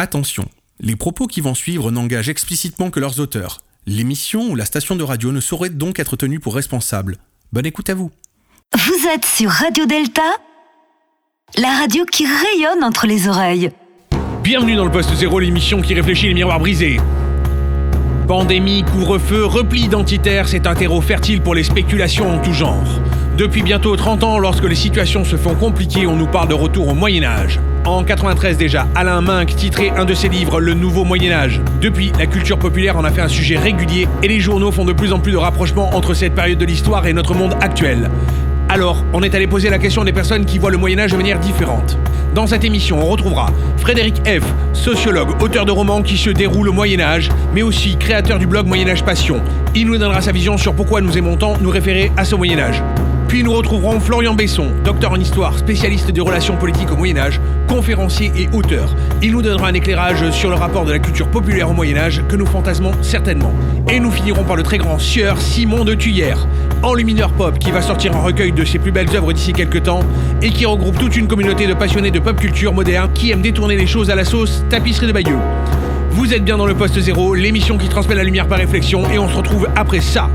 Attention, les propos qui vont suivre n'engagent explicitement que leurs auteurs. L'émission ou la station de radio ne saurait donc être tenue pour responsable. Bonne écoute à vous. Vous êtes sur Radio Delta, la radio qui rayonne entre les oreilles. Bienvenue dans le Poste Zéro, l'émission qui réfléchit les miroirs brisés. Pandémie, couvre-feu, repli identitaire, c'est un terreau fertile pour les spéculations en tout genre. Depuis bientôt 30 ans, lorsque les situations se font compliquées, on nous parle de retour au Moyen Âge. En 93 déjà, Alain Minck titrait un de ses livres Le Nouveau Moyen Âge. Depuis, la culture populaire en a fait un sujet régulier et les journaux font de plus en plus de rapprochements entre cette période de l'histoire et notre monde actuel. Alors, on est allé poser la question des personnes qui voient le Moyen Âge de manière différente. Dans cette émission, on retrouvera Frédéric F., sociologue, auteur de romans qui se déroulent au Moyen Âge, mais aussi créateur du blog Moyen Âge Passion. Il nous donnera sa vision sur pourquoi nous aimons tant nous référer à ce Moyen Âge. Puis nous retrouverons Florian Besson, docteur en histoire, spécialiste des relations politiques au Moyen Âge, conférencier et auteur. Il nous donnera un éclairage sur le rapport de la culture populaire au Moyen Âge que nous fantasmons certainement. Et nous finirons par le très grand sieur Simon de Tuyère, enlumineur pop qui va sortir un recueil de ses plus belles œuvres d'ici quelques temps et qui regroupe toute une communauté de passionnés de pop culture moderne qui aiment détourner les choses à la sauce tapisserie de Bayeux. Vous êtes bien dans le poste zéro, l'émission qui transmet la lumière par réflexion et on se retrouve après ça.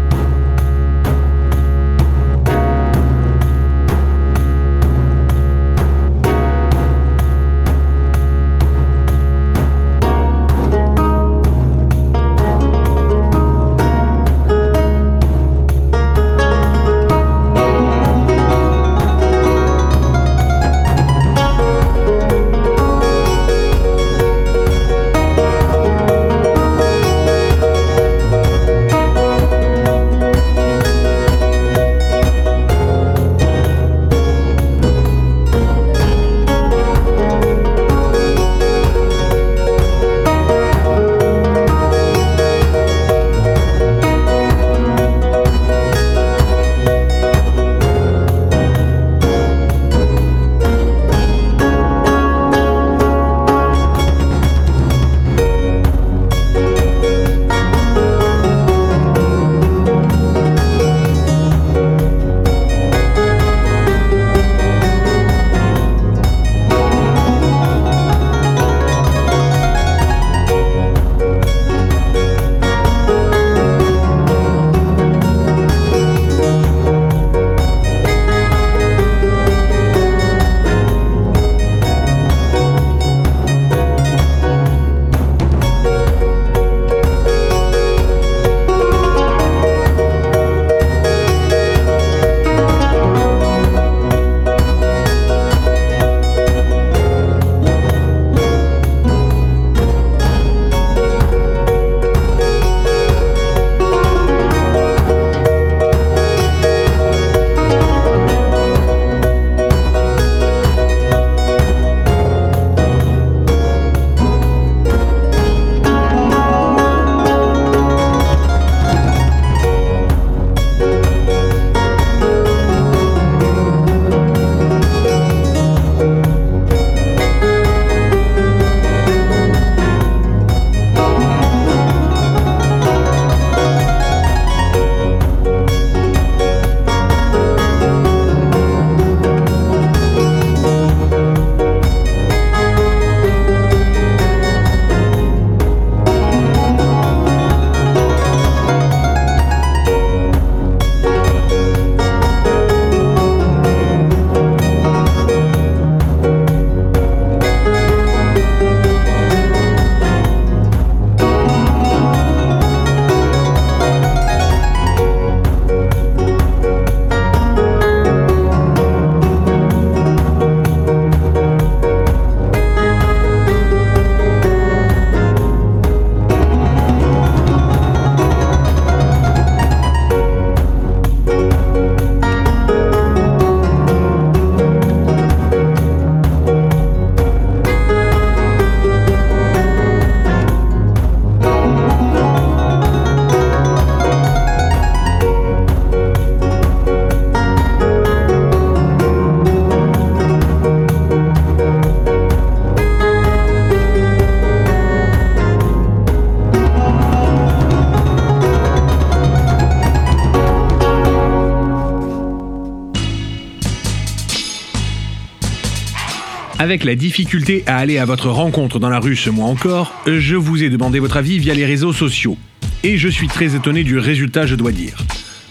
Avec la difficulté à aller à votre rencontre dans la rue ce mois encore, je vous ai demandé votre avis via les réseaux sociaux. Et je suis très étonné du résultat, je dois dire.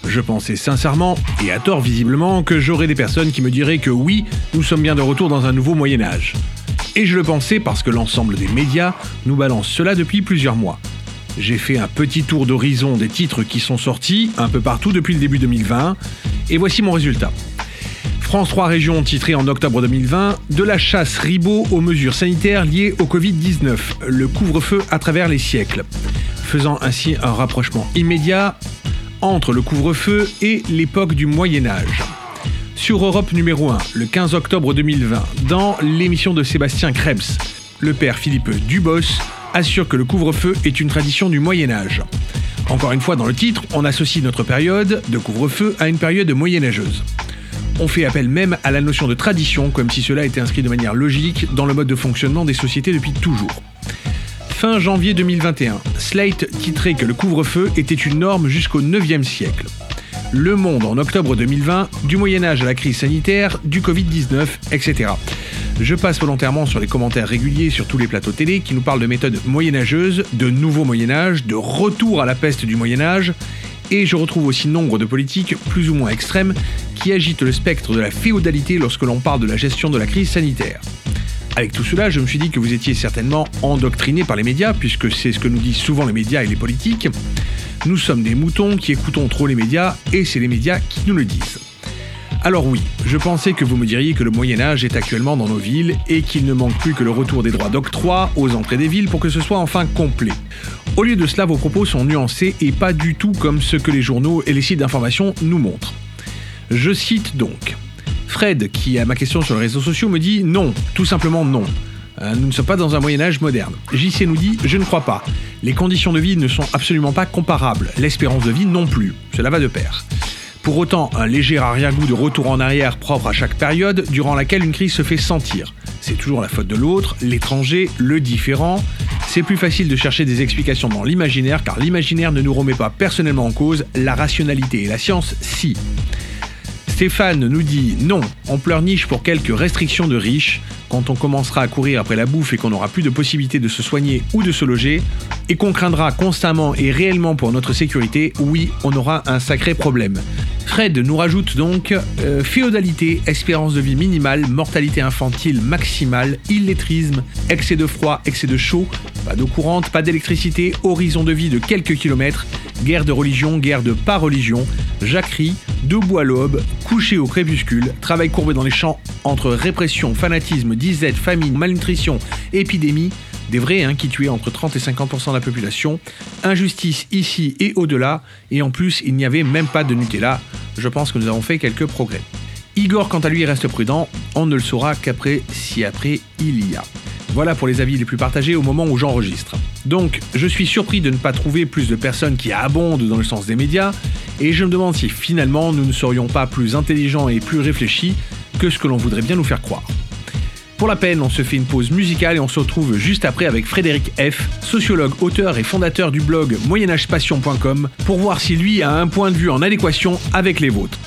Je pensais sincèrement, et à tort visiblement, que j'aurais des personnes qui me diraient que oui, nous sommes bien de retour dans un nouveau Moyen Âge. Et je le pensais parce que l'ensemble des médias nous balance cela depuis plusieurs mois. J'ai fait un petit tour d'horizon des titres qui sont sortis un peu partout depuis le début 2020, et voici mon résultat. France 3 Régions titré en octobre 2020 De la chasse ribot aux mesures sanitaires liées au Covid-19, le couvre-feu à travers les siècles, faisant ainsi un rapprochement immédiat entre le couvre-feu et l'époque du Moyen Âge. Sur Europe numéro 1, le 15 octobre 2020, dans l'émission de Sébastien Krebs, le père Philippe Dubos assure que le couvre-feu est une tradition du Moyen Âge. Encore une fois, dans le titre, on associe notre période de couvre-feu à une période moyenâgeuse. On fait appel même à la notion de tradition, comme si cela était inscrit de manière logique dans le mode de fonctionnement des sociétés depuis toujours. Fin janvier 2021, Slate titrait que le couvre-feu était une norme jusqu'au 9e siècle. Le Monde en octobre 2020, du Moyen Âge à la crise sanitaire, du Covid-19, etc. Je passe volontairement sur les commentaires réguliers sur tous les plateaux télé qui nous parlent de méthodes moyenâgeuses, de nouveau Moyen Âge, de retour à la peste du Moyen Âge, et je retrouve aussi nombre de politiques plus ou moins extrêmes qui agitent le spectre de la féodalité lorsque l'on parle de la gestion de la crise sanitaire. Avec tout cela, je me suis dit que vous étiez certainement endoctriné par les médias, puisque c'est ce que nous disent souvent les médias et les politiques. Nous sommes des moutons qui écoutons trop les médias, et c'est les médias qui nous le disent. Alors oui, je pensais que vous me diriez que le Moyen Âge est actuellement dans nos villes et qu'il ne manque plus que le retour des droits d'octroi aux entrées des villes pour que ce soit enfin complet. Au lieu de cela, vos propos sont nuancés et pas du tout comme ce que les journaux et les sites d'information nous montrent. Je cite donc. Fred, qui a ma question sur les réseaux sociaux, me dit non, tout simplement non. Euh, nous ne sommes pas dans un Moyen Âge moderne. JC nous dit Je ne crois pas. Les conditions de vie ne sont absolument pas comparables. L'espérance de vie non plus. Cela va de pair. Pour autant, un léger arrière-goût de retour en arrière propre à chaque période durant laquelle une crise se fait sentir. C'est toujours la faute de l'autre, l'étranger, le différent. C'est plus facile de chercher des explications dans l'imaginaire car l'imaginaire ne nous remet pas personnellement en cause, la rationalité et la science si. Stéphane nous dit non, on pleurniche pour quelques restrictions de riches, quand on commencera à courir après la bouffe et qu'on n'aura plus de possibilité de se soigner ou de se loger, et qu'on craindra constamment et réellement pour notre sécurité, oui, on aura un sacré problème. Fred nous rajoute donc euh, féodalité, espérance de vie minimale, mortalité infantile maximale, illettrisme, excès de froid, excès de chaud, pas d'eau courante, pas d'électricité, horizon de vie de quelques kilomètres, guerre de religion, guerre de pas religion, jacquerie, debout à l'aube, couché au crépuscule, travail courbé dans les champs entre répression, fanatisme, disette, famine, malnutrition, épidémie, des vrais hein, qui tuaient entre 30 et 50% de la population, injustice ici et au-delà, et en plus il n'y avait même pas de Nutella, je pense que nous avons fait quelques progrès. Igor quant à lui reste prudent, on ne le saura qu'après si après il y a. Voilà pour les avis les plus partagés au moment où j'enregistre. Donc, je suis surpris de ne pas trouver plus de personnes qui abondent dans le sens des médias, et je me demande si finalement nous ne serions pas plus intelligents et plus réfléchis que ce que l'on voudrait bien nous faire croire. Pour la peine, on se fait une pause musicale et on se retrouve juste après avec Frédéric F., sociologue, auteur et fondateur du blog moyenagepassion.com, pour voir si lui a un point de vue en adéquation avec les vôtres.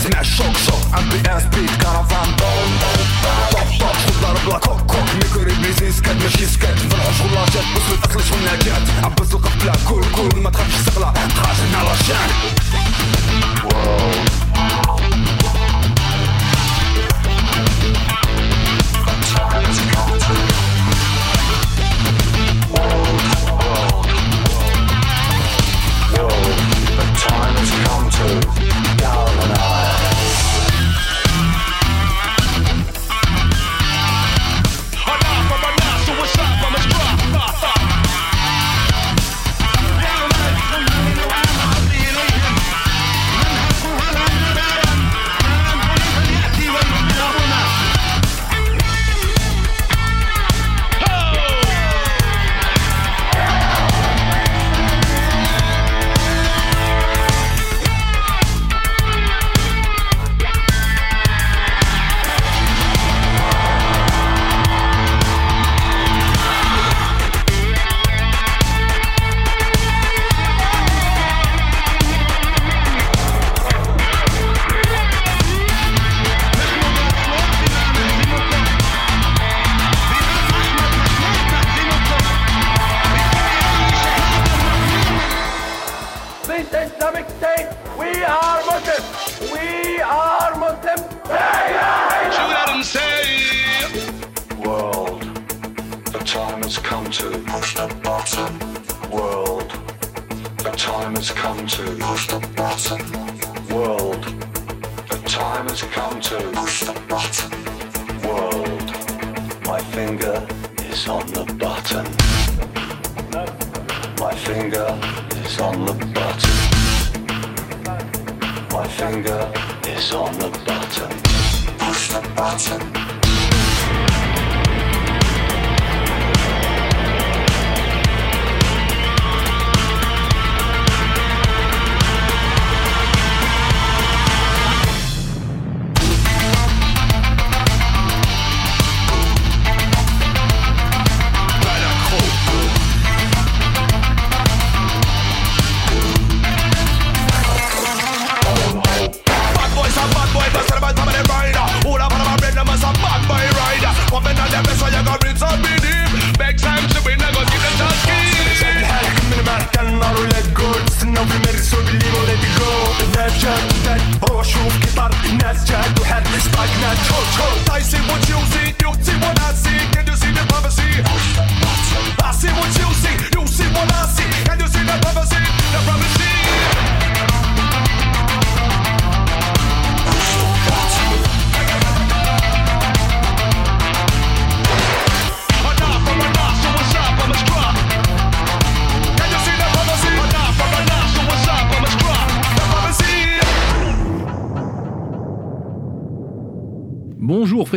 Lecimy jak szok, szok MPS beat, karawan Dom, dom, top, top kok, kok Mikory blizy, skat, myśli skat Wraż ula jet, busły tak lecz A bez luka w kul, kul Ma tchafisz segla, Wow.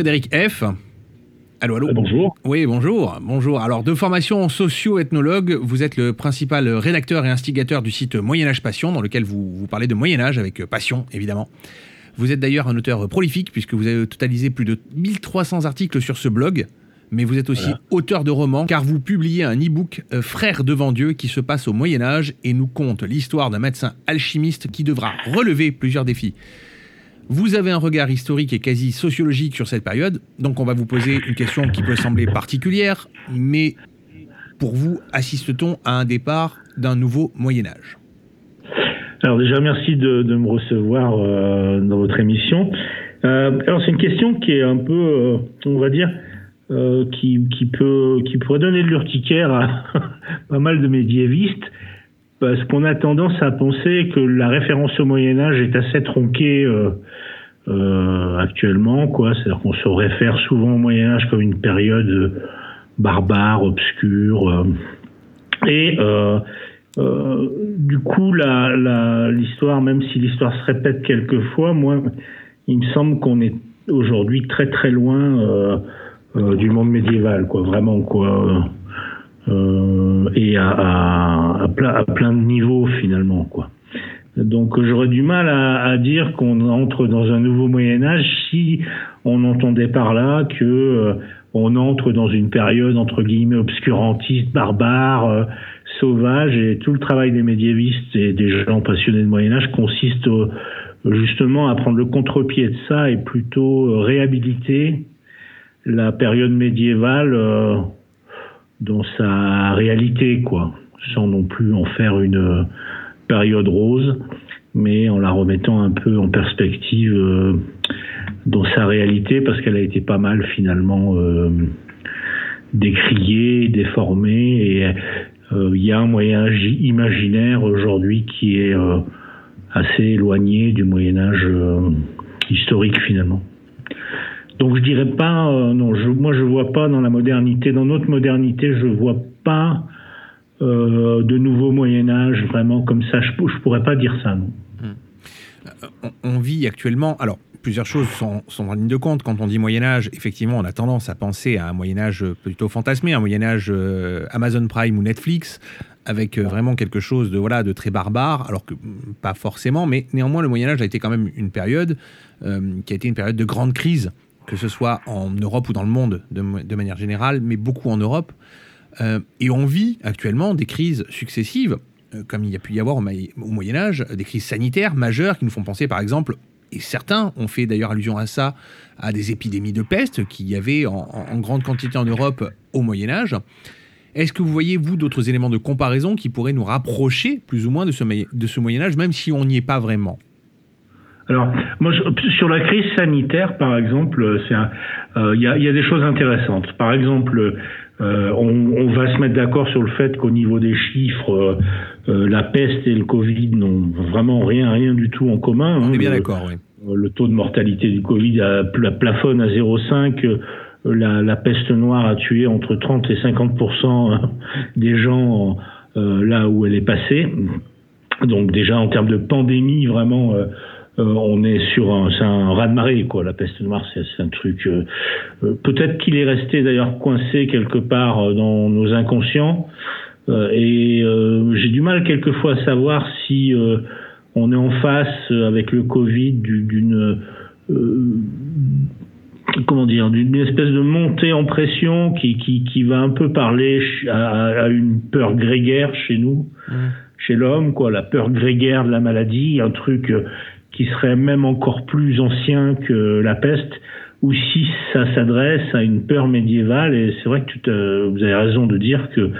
Frédéric F. Allô, allô. Bonjour. Oui, bonjour. Bonjour. Alors, de formation socio-ethnologue, vous êtes le principal rédacteur et instigateur du site Moyen-Âge Passion, dans lequel vous, vous parlez de Moyen-Âge avec passion, évidemment. Vous êtes d'ailleurs un auteur prolifique, puisque vous avez totalisé plus de 1300 articles sur ce blog. Mais vous êtes aussi auteur de romans, car vous publiez un e-book euh, Frères devant Dieu qui se passe au Moyen-Âge et nous conte l'histoire d'un médecin alchimiste qui devra relever plusieurs défis. Vous avez un regard historique et quasi sociologique sur cette période, donc on va vous poser une question qui peut sembler particulière, mais pour vous, assiste-t-on à un départ d'un nouveau Moyen Âge Alors déjà, merci de, me recevoir euh, dans votre émission. Euh, alors c'est une question qui est un peu, euh, on va dire, qui, peut, qui pourrait donner de l'urticaire à pas mal de médiévistes parce qu'on a tendance à penser que la référence au Moyen Âge est assez tronquée euh, euh, actuellement, quoi. C'est-à-dire qu'on se réfère souvent au Moyen Âge comme une période barbare, obscure, euh, et du coup, l'histoire, même si l'histoire se répète quelquefois, moi, il me semble qu'on est aujourd'hui très très loin du monde médiéval, quoi. Vraiment, quoi. Euh, et à, à, à, plein, de niveaux finalement quoi. Donc j'aurais du mal à, à dire qu'on entre dans un nouveau Moyen Âge si on entendait par là que euh, on entre dans une période entre guillemets obscurantiste, barbare, euh, sauvage et tout le travail des médiévistes et des gens passionnés de Moyen Âge consiste justement à prendre le contre-pied de ça et plutôt réhabiliter la période médiévale euh, dans sa réalité, quoi, sans non plus en faire une période rose, mais en la remettant un peu en perspective euh, dans sa réalité, parce qu'elle a été pas mal finalement euh, décriée, déformée, et il y a un moyen imaginaire aujourd'hui qui est assez éloigné du Moyen Âge historique finalement. Donc je dirais pas, euh, non, je, moi je vois pas dans la modernité, dans notre modernité, je vois pas euh, de nouveau Moyen Âge vraiment comme ça. Je, je pourrais pas dire ça. Non. Euh, on, vit actuellement, alors plusieurs choses sont, en ligne de compte. Quand on dit Moyen Âge, effectivement, on a tendance à penser à un Moyen Âge plutôt fantasmé, un Moyen Âge Amazon Prime ou Netflix, avec vraiment quelque chose de voilà de très barbare, alors que mm, pas forcément, mais néanmoins le Moyen Âge a été quand même une période qui a été une période de grande crise que ce soit en Europe ou dans le monde de, manière générale, mais beaucoup en Europe. Euh, et on vit actuellement des crises successives, euh, comme il y a pu y avoir au, Moyen Âge, des crises sanitaires majeures qui nous font penser par exemple, et certains ont fait d'ailleurs allusion à ça, à des épidémies de peste qu'il y avait en, grande quantité en Europe au Moyen Âge. Est-ce que vous voyez, vous, d'autres éléments de comparaison qui pourraient nous rapprocher plus ou moins de ce, de ce Moyen Âge, même si on n'y est pas vraiment? Alors, moi, sur la crise sanitaire, par exemple, il euh, y, a, y, a, des choses intéressantes. Par exemple, euh, on, on, va se mettre d'accord sur le fait qu'au niveau des chiffres, euh, la peste et le Covid n'ont vraiment rien, rien du tout en commun. On est bien d'accord, oui. Le taux de mortalité du Covid a, plafonne à 0,5. La, la, peste noire a tué entre 30 et 50% des gens là où elle est passée. Donc déjà en termes de pandémie, vraiment euh, on est sur un, c'est un raz-de-marée quoi. La peste noire, c'est, un truc. Euh, euh, peut-être qu'il est resté d'ailleurs coincé quelque part dans nos inconscients. et j'ai du mal quelquefois à savoir si on est en face avec le Covid d'une comment dire d'une espèce de montée en pression qui, qui, qui va un peu parler à, une peur grégaire chez nous, chez l'homme quoi, la peur grégaire de la maladie, un truc qui serait même encore plus ancien que la peste, ou si ça s'adresse à une peur médiévale. Et c'est vrai que vous avez raison de dire que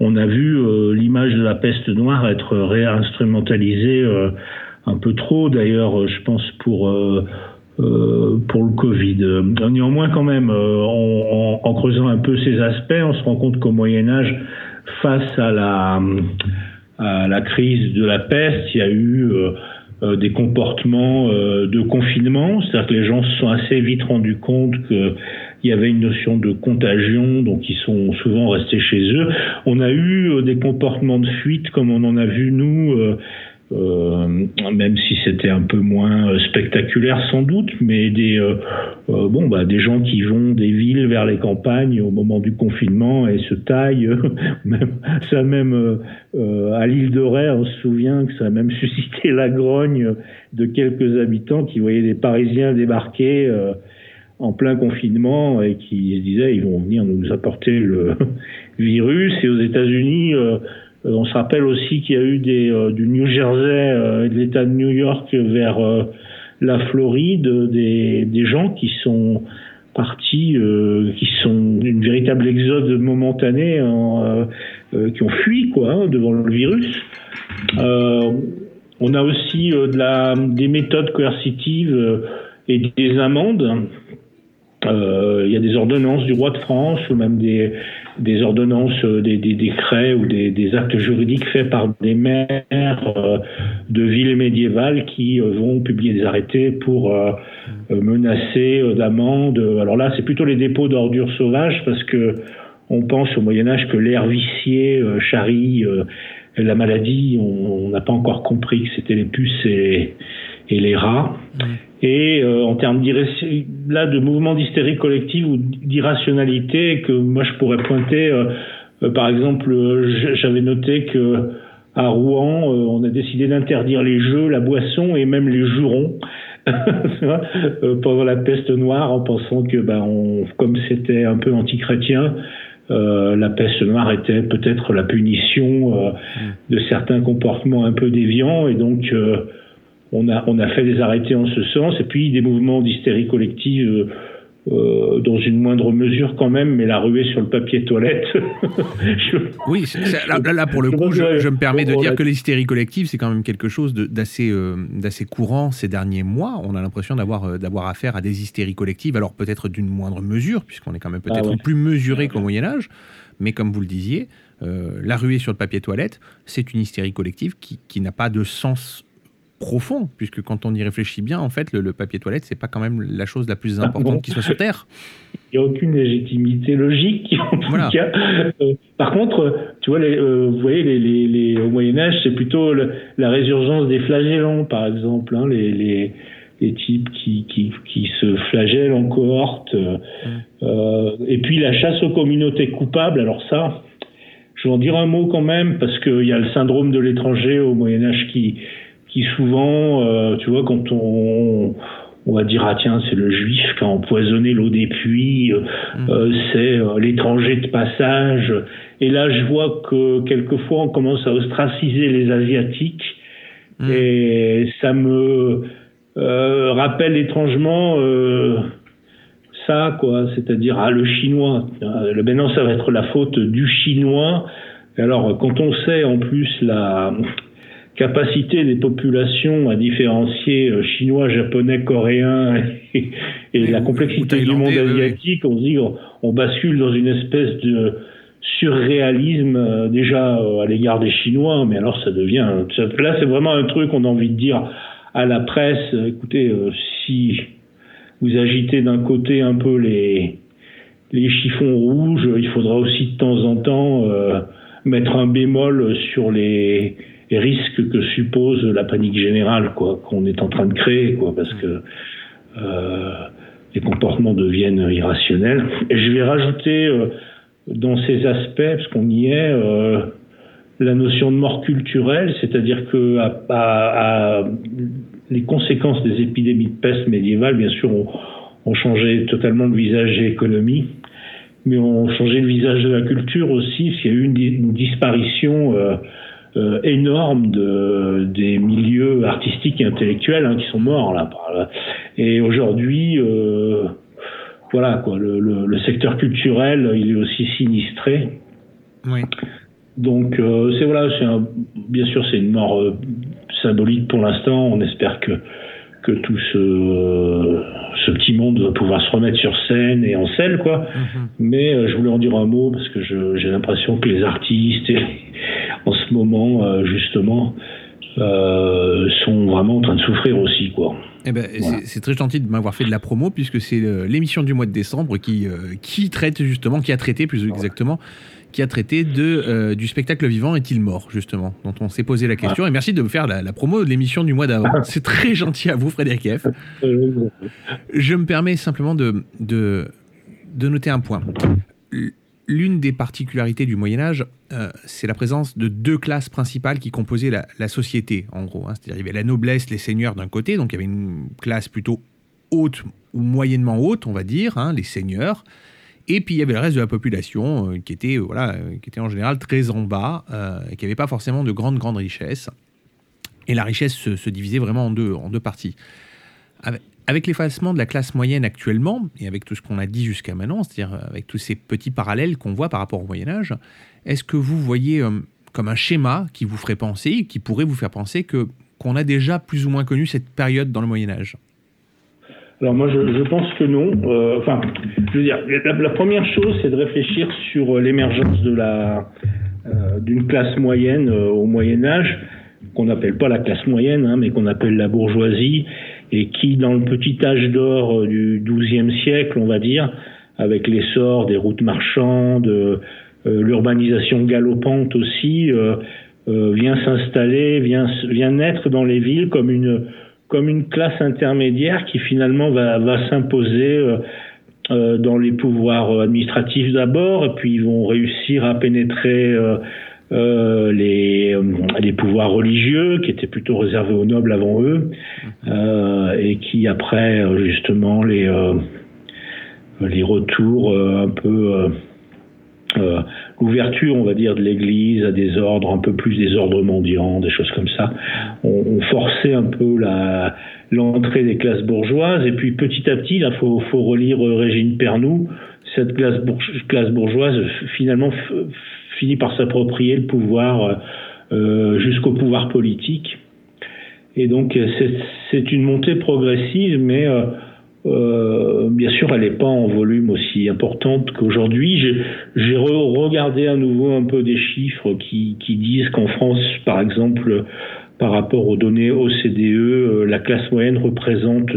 on a vu euh, l'image de la peste noire être réinstrumentalisée euh, un peu trop, d'ailleurs, je pense pour euh, pour le Covid. Néanmoins, quand même, en, en, creusant un peu ces aspects, on se rend compte qu'au Moyen Âge, face à la à la crise de la peste, il y a eu euh, des comportements euh, de confinement, c'est-à-dire que les gens se sont assez vite rendus compte qu'il y avait une notion de contagion, donc ils sont souvent restés chez eux. On a eu euh, des comportements de fuite comme on en a vu nous euh, même si c'était un peu moins euh, spectaculaire sans doute, mais des euh, bon bah des gens qui vont des villes vers les campagnes au moment du confinement et se taillent, même ça même à l'île de Ré, on se souvient que ça a même suscité la grogne de quelques habitants qui voyaient des Parisiens débarquer en plein confinement et qui se disaient ils vont venir nous apporter le virus. Et aux États-Unis, euh, on se rappelle aussi qu'il y a eu euh, du New Jersey euh, et de l'État de New York vers la Floride, des, gens qui sont partis, qui sont une véritable exode momentané, qui ont fui quoi hein, devant le virus. on a aussi des méthodes coercitives et des amendes. Il y a des ordonnances du roi de France ou même des, des ordonnances, euh, des, des décrets ou des, actes juridiques faits par des maires euh, de villes médiévales qui euh, vont publier des arrêtés pour menacer d'amende. Alors là, c'est plutôt les dépôts d'ordures sauvages parce que on pense au Moyen Âge que l'air vicié charrie la maladie. On n'a pas encore compris que c'était les puces et, et les rats. Et euh, en termes là de mouvement d'hystérie collective ou d'irrationalité que moi je pourrais pointer, euh, euh, par exemple, j'avais noté que à Rouen, on a décidé d'interdire les jeux, la boisson et même les jurons pendant la peste noire, en pensant que, ben, on, comme c'était un peu anti-chrétien, la peste noire était peut-être la punition de certains comportements un peu déviants et donc on a, on a fait des arrêtés en ce sens et puis des mouvements d'hystérie collective euh, dans une moindre mesure quand même, mais la ruée sur le papier toilette. oui, là, pour le coup, je, me permets de dire que l'hystérie collective, c'est quand même quelque chose d'assez euh, d'assez courant ces derniers mois. On a l'impression d'avoir euh, d'avoir affaire à des hystéries collectives, alors peut-être d'une moindre mesure, puisqu'on est quand même ah peut-être plus mesuré qu'au Moyen Âge, mais comme vous le disiez, la ruée sur le papier toilette, c'est une hystérie collective qui, qui n'a pas de sens profond, puisque quand on y réfléchit bien, en fait, le, papier toilette, c'est pas quand même la chose la plus importante qui soit sur Terre. Il n'y a aucune légitimité logique, en tout cas. Euh, par contre, tu vois, les, euh, vous voyez, les, les, au Moyen-Âge, c'est plutôt la résurgence des flagellants, par exemple, hein, les, types qui, qui, qui, se flagellent en cohorte. Euh, et puis la chasse aux communautés coupables, alors ça, je vais en dire un mot quand même, parce qu'il y a le syndrome de l'étranger au Moyen-Âge qui qui souvent, euh, tu vois, quand on, on va dire ah tiens c'est le juif qui a empoisonné l'eau des puits, euh, mm. euh, c'est l'étranger de passage. Et là je vois que quelquefois on commence à ostraciser les asiatiques mm. et ça me rappelle étrangement ça quoi, c'est-à-dire ah le chinois. Maintenant ça va être la faute du chinois. Et alors quand on sait en plus la capacité des populations à différencier euh, chinois, japonais, coréens et, la complexité du monde asiatique, on se dit on, bascule dans une espèce de surréalisme euh, déjà euh, à l'égard des Chinois, mais alors ça devient là c'est vraiment un truc on a envie de dire à la presse, écoutez, si vous agitez d'un côté un peu les les chiffons rouges, il faudra aussi de temps en temps mettre un bémol sur les risques que suppose la panique générale quoi qu'on est en train de créer quoi parce que euh, les comportements deviennent irrationnels. Et je vais rajouter euh, dans ces aspects, parce qu'on y est, euh, la notion de mort culturelle, c'est-à-dire que les conséquences des épidémies de peste médiévales, bien sûr, ont, changé totalement le visage de l'économie, mais ont changé le visage de la culture aussi, qu'il y a eu une disparition euh, énorme de, des milieux artistiques et intellectuels hein, qui sont morts là. Et aujourd'hui, euh, voilà quoi, le, le, le, secteur culturel, il est aussi sinistré. Oui. Donc euh, c'est voilà, c'est bien sûr c'est une mort euh, symbolique pour l'instant. On espère que que tout ce, ce petit monde va pouvoir se remettre sur scène et en scène, quoi. Mm-hmm. Mais je voulais en dire un mot parce que j'ai l'impression que les artistes et en ce moment, euh, justement, euh, sont vraiment en train de souffrir aussi, quoi. Eh ben, c'est très gentil de m'avoir fait de la promo puisque c'est euh, l'émission du mois de décembre qui, qui traite justement, qui a traité plus exactement, qui a traité de, du spectacle vivant Est-il mort justement, dont on s'est posé la question. Et merci de me faire la, promo de l'émission du mois d'avant. c'est très gentil à vous, Frédéric F. Je me permets simplement de, de, de noter un point l'une des particularités du Moyen Âge, euh, c'est la présence de deux classes principales qui composaient la, société, en gros. Hein. C'est-à-dire il y avait la noblesse, les seigneurs d'un côté, donc il y avait une classe plutôt haute ou moyennement haute, on va dire, hein, les seigneurs. Et puis il y avait le reste de la population euh, qui, était, voilà, qui était en général très en bas, euh, et qui n'avait pas forcément de grandes, grandes richesses. Et la richesse se, divisait vraiment en deux, en deux parties. Avec l'effacement de la classe moyenne actuellement, et avec tout ce qu'on a dit jusqu'à maintenant, c'est-à-dire avec tous ces petits parallèles qu'on voit par rapport au Moyen Âge, est-ce que vous voyez euh, comme un schéma qui vous ferait penser, qui pourrait vous faire penser que qu'on a déjà plus ou moins connu cette période dans le Moyen Âge? Alors moi je, pense que non. Euh, enfin, je veux dire, la, première chose c'est de réfléchir sur l'émergence de la euh, d'une classe moyenne au Moyen Âge qu'on n'appelle pas la classe moyenne, hein, mais qu'on appelle la bourgeoisie, et qui, dans le petit âge d'or euh, du XIIe siècle, on va dire, avec l'essor des routes marchandes, euh, l'urbanisation galopante aussi, euh, vient s'installer, vient, naître dans les villes comme une, comme une classe intermédiaire qui finalement va, va s'imposer dans les pouvoirs administratifs d'abord, et puis ils vont réussir à pénétrer euh, les, euh, les pouvoirs religieux qui étaient plutôt réservés aux nobles avant eux euh, et qui après justement les les retours un peu euh, l'ouverture, on va dire, de l'Église à des ordres, un peu plus des ordres mendiants, des choses comme ça, ont, forcé un peu l'entrée des classes bourgeoises. Et puis petit à petit, il faut, faut relire Régine Pernoud, cette classe bourgeoise finalement finit par s'approprier le pouvoir euh, jusqu'au pouvoir politique. Et donc c'est une montée progressive, mais euh, euh, bien sûr, elle n'est pas en volume aussi importante qu'aujourd'hui. J'ai regardé à nouveau un peu des chiffres qui, qui disent qu'en France, par exemple, par rapport aux données OCDE, euh, la classe moyenne représente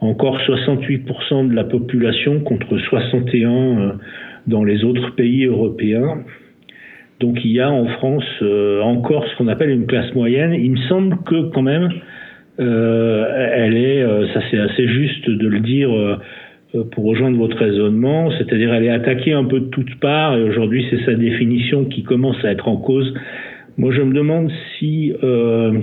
encore 68% de la population contre 61% euh, dans les autres pays européens. Donc il y a en France encore ce qu'on appelle une classe moyenne. Il me semble que quand même euh, elle est, euh, ça c'est assez juste de le dire euh, pour rejoindre votre raisonnement, c'est-à-dire elle est attaquée un peu de toutes parts et aujourd'hui c'est sa définition qui commence à être en cause. Moi je me demande si euh,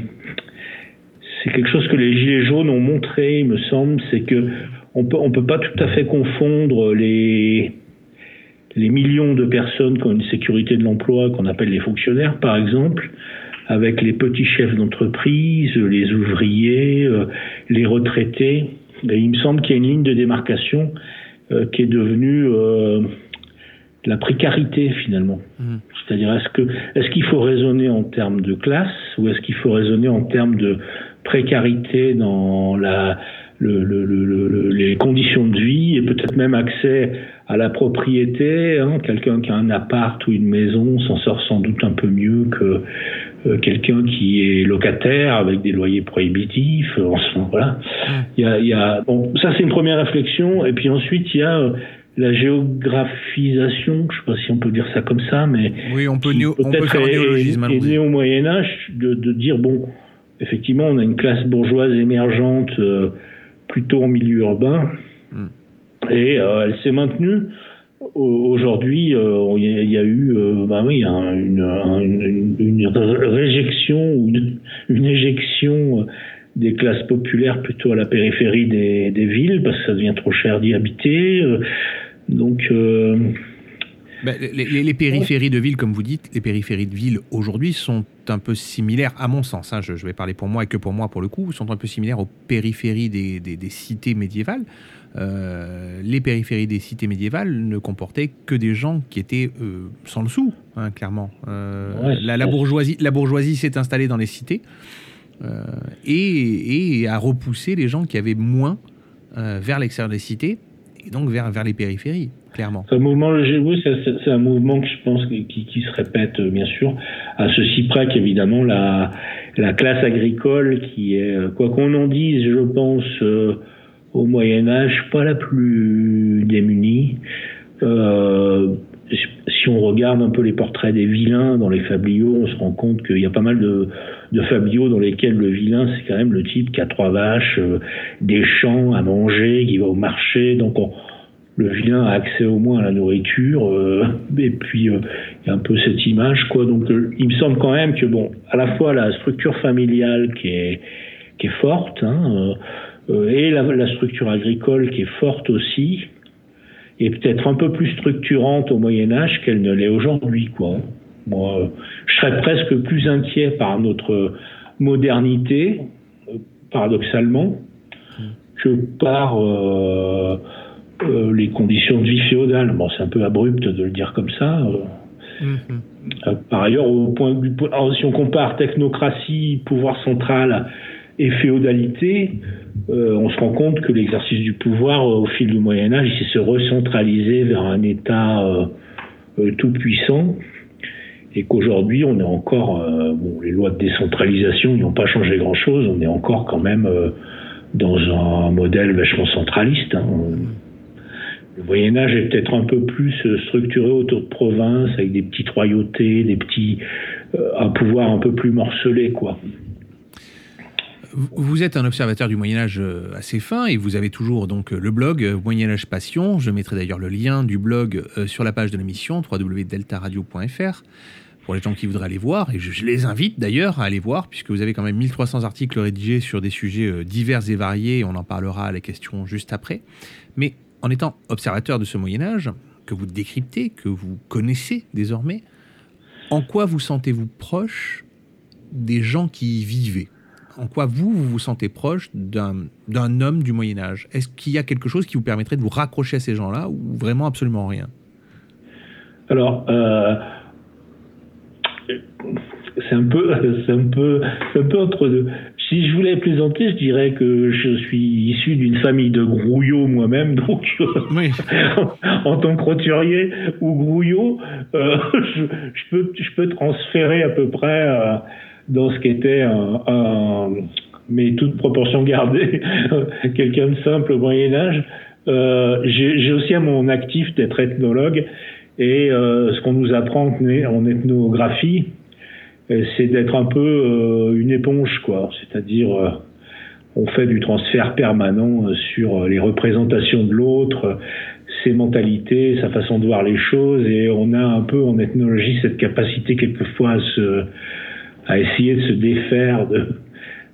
c'est quelque chose que les gilets jaunes ont montré, il me semble, c'est que on peut on peut pas tout à fait confondre les les millions de personnes qui ont une sécurité de l'emploi qu'on appelle les fonctionnaires par exemple avec les petits chefs d'entreprise, les ouvriers, euh, les retraités. Et il me semble qu'il y a une ligne de démarcation euh, qui est devenue euh, la précarité finalement. Mmh. C'est-à-dire est-ce que est-ce qu'il faut raisonner en termes de classe ou est-ce qu'il faut raisonner en termes de précarité dans la le, le, le, les conditions de vie et peut-être même accès à la propriété. Hein. Quelqu'un qui a un appart ou une maison s'en sort sans doute un peu mieux que euh, quelqu'un qui est locataire avec des loyers prohibitifs. Euh, voilà. Il y a, il y a bon, ça c'est une première réflexion. Et puis ensuite il y a euh, la géographisation, je sais pas si on peut dire ça comme ça, mais oui, on peut, peut faire un néologisme. Est, au Moyen Âge de, de, dire bon, effectivement, on a une classe bourgeoise émergente plutôt en milieu urbain. Et elle s'est maintenue Aujourd'hui, euh, il y, a eu euh, bah oui, une, une, réjection ou une, éjection euh, des classes populaires plutôt à la périphérie des, villes parce que ça devient trop cher d'y habiter. donc. Ben, les, périphéries de villes, comme vous dites, les périphéries de villes aujourd'hui sont un peu similaires, à mon sens, hein, je, je, vais parler pour moi et que pour moi pour le coup, sont un peu similaires aux périphéries des, des, des cités médiévales. Euh, les périphéries des cités médiévales ne comportaient que des gens qui étaient euh, sans le sou, hein, clairement. Euh, la, bourgeoisie, la bourgeoisie s'est installée dans les cités et, a repoussé les gens qui avaient moins vers l'extérieur des cités et donc vers, vers les périphéries, clairement. Ce mouvement, c'est un mouvement que je pense qui, qui, se répète bien sûr, à ceci près qu'évidemment la, la classe agricole qui est, quoi qu'on en dise, je pense au Moyen Âge pas la plus démunie. Euh, si on regarde un peu les portraits des vilains dans les fabliaux, on se rend compte qu'il y a pas mal de, de fabliaux dans lesquels le vilain, c'est quand même le type qui a trois vaches, euh, des champs à manger, qui va au marché. Donc le vilain a accès au moins à la nourriture. Euh, et puis il y a un peu cette image, quoi. Donc il me semble quand même que bon, à la fois la structure familiale qui est qui est forte. Hein, euh, et la, structure agricole qui est forte aussi, et peut-être un peu plus structurante au Moyen Âge qu'elle ne l'est aujourd'hui. Quoi. Moi, je serais presque plus inquiet par notre modernité, euh, paradoxalement, que par euh, les conditions de vie féodale. Bon, c'est un peu abrupt de le dire comme ça. Mm-hmm. par ailleurs, au point vue, si on compare technocratie, pouvoir central et féodalité, euh, on se rend compte que l'exercice du pouvoir euh, au fil du Moyen Âge, il s'est recentralisé vers un État euh, tout puissant et qu'aujourd'hui on est encore, les lois de décentralisation n'ont pas changé grand-chose, on est encore quand même dans un modèle vachement centraliste. Hein. Le Moyen Âge est peut-être un peu plus structuré autour de provinces avec des petites royautés, des petits, un pouvoir un peu plus morcelé, quoi. Vous êtes un observateur du Moyen Âge euh, assez fin et vous avez toujours donc euh, le blog euh, Moyen Âge Passion. Je mettrai d'ailleurs le lien du blog sur la page de l'émission www.deltaradio.fr pour les gens qui voudraient aller voir. Et je, les invite d'ailleurs à aller voir puisque vous avez quand même 1300 articles rédigés sur des sujets divers et variés. On en parlera à la question juste après. Mais en étant observateur de ce Moyen Âge, que vous décryptez, que vous connaissez désormais, en quoi vous sentez-vous proche des gens qui y vivaient? En quoi vous, vous vous sentez proche d'un homme du Moyen Âge? Est-ce qu'il y a quelque chose qui vous permettrait de vous raccrocher à ces gens-là ou vraiment absolument rien? Alors, euh, c'est un peu, c'est un peu, un peu entre deux. Si je voulais plaisanter, je dirais que je suis issu d'une famille de grouillots moi-même, donc en, tant que roturier ou grouillot, euh, je, peux, je peux transférer à peu près euh, dans ce qu'était un, mais toute proportion gardée, quelqu'un de simple au Moyen Âge. Euh, J'ai aussi à mon actif d'être ethnologue et euh, ce qu'on nous apprend en ethnographie, c'est d'être un peu euh, une éponge, quoi. C'est-à-dire, euh, on fait du transfert permanent euh, sur les représentations de l'autre, ses mentalités, sa façon de voir les choses, et on a un peu en ethnologie cette capacité quelquefois à, se, à essayer de se défaire de,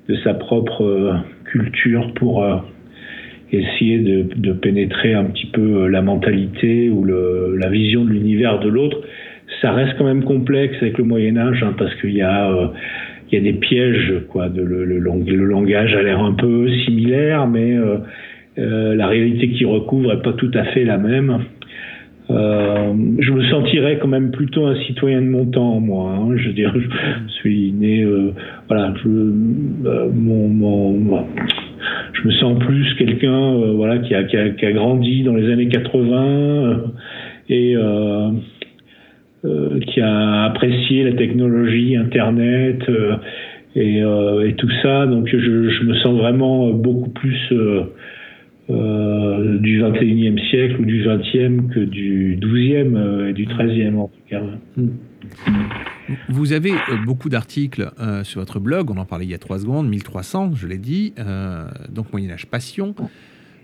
de sa propre culture pour essayer de, de, pénétrer un petit peu la mentalité ou le, la vision de l'univers de l'autre ça reste quand même complexe avec le Moyen Âge hein, parce qu'il y a euh, il y a des pièges quoi. De, le, le, le, langage a l'air un peu similaire, mais euh, euh, la réalité qu'il recouvre est pas tout à fait la même. Euh, je me sentirais quand même plutôt un citoyen de mon temps, moi. Hein. Je veux dire, je suis né, euh, voilà, je, mon, mon, je me sens plus quelqu'un, voilà, qui a, qui a, qui a, grandi dans les années 80 et euh, qui a apprécié la technologie, Internet euh, et, euh, et, tout ça. Donc je, je, me sens vraiment beaucoup plus du 21e siècle ou du 20e que du 12e et du 13e en tout cas. Vous avez beaucoup d'articles sur votre blog, on en parlait il y a trois secondes, 1300, je l'ai dit, donc Moyen Âge Passion.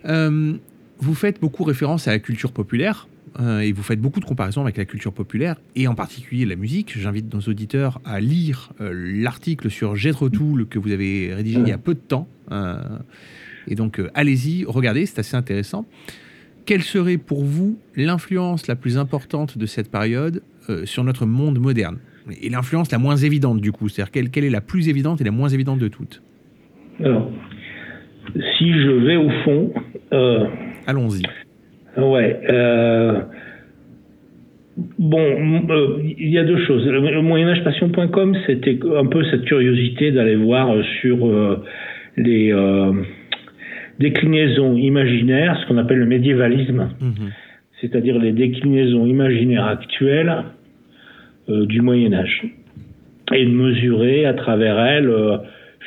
vous faites beaucoup référence à la culture populaire, euh, et vous faites beaucoup de comparaisons avec la culture populaire et en particulier la musique. J'invite nos auditeurs à lire euh, l'article sur Jethro Tull que vous avez rédigé il y a peu de temps. Euh, et donc allez-y, regardez, c'est assez intéressant. Quelle serait pour vous l'influence la plus importante de cette période sur notre monde moderne? Et l'influence la moins évidente du coup, c'est-à-dire quelle, quelle est la plus évidente et la moins évidente de toutes? Alors, si je vais au fond... Allons-y. Ouais. Euh, bon, euh, il y a deux choses. Le, Moyen-Âge Passion.com, c'était un peu cette curiosité d'aller voir euh, sur les déclinaisons imaginaires, ce qu'on appelle le médiévalisme, mhm. c'est-à-dire les déclinaisons imaginaires actuelles du Moyen Âge, et de mesurer à travers elles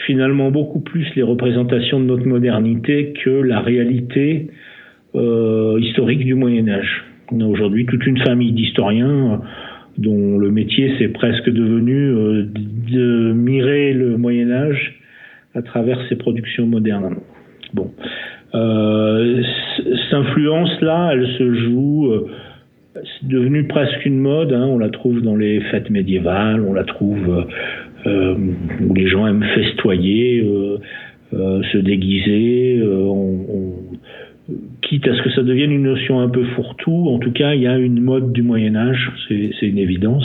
finalement beaucoup plus les représentations de notre modernité que la réalité euh, historique du Moyen Âge. On a aujourd'hui toute une famille d'historiens euh, dont le métier c'est presque devenu euh, de mirer le Moyen Âge à travers ses productions modernes. Bon, euh, cette influence-là, elle se joue, c'est devenu presque une mode. Hein, on la trouve dans les fêtes médiévales, on la trouve euh, où les gens aiment festoyer, euh, se déguiser. On, quitte à ce que ça devienne une notion un peu fourre-tout, en tout cas, il y a une mode du Moyen Âge, c'est une évidence.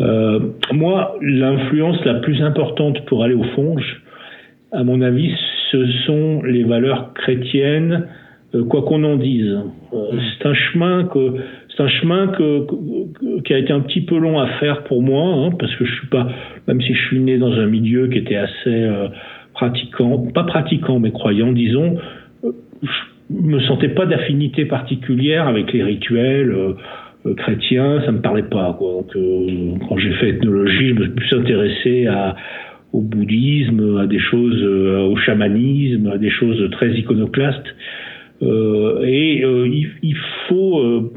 Euh, moi, l'influence la plus importante pour aller au fond, à mon avis, ce sont les valeurs chrétiennes, euh, quoi qu'on en dise. Euh, c'est un chemin que c'est un chemin que, qui a été un petit peu long à faire pour moi, hein, parce que je suis pas, même si je suis né dans un milieu qui était assez pratiquant, pas pratiquant mais croyant, disons, me sentais pas d'affinité particulière avec les rituels euh, euh, chrétiens, ça me parlait pas. Quoi. Donc, euh, quand j'ai fait ethnologie, je me suis plus intéressé à, au bouddhisme, à des choses, au chamanisme, à des choses très iconoclastes. et il, il, faut,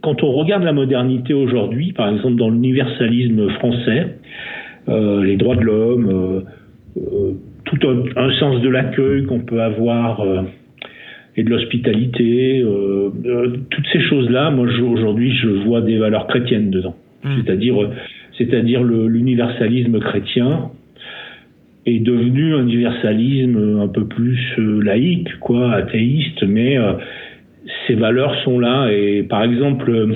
quand on regarde la modernité aujourd'hui, par exemple dans l'universalisme français, les droits de l'homme, tout un, sens de l'accueil qu'on peut avoir euh, et de l'hospitalité, euh, euh, toutes ces choses-là, moi aujourd'hui je vois des valeurs chrétiennes dedans. Hmm. C'est-à-dire, c'est-à-dire l'universalisme chrétien est devenu un universalisme un peu plus laïque, quoi, athéiste, mais ces valeurs sont là. Et par exemple,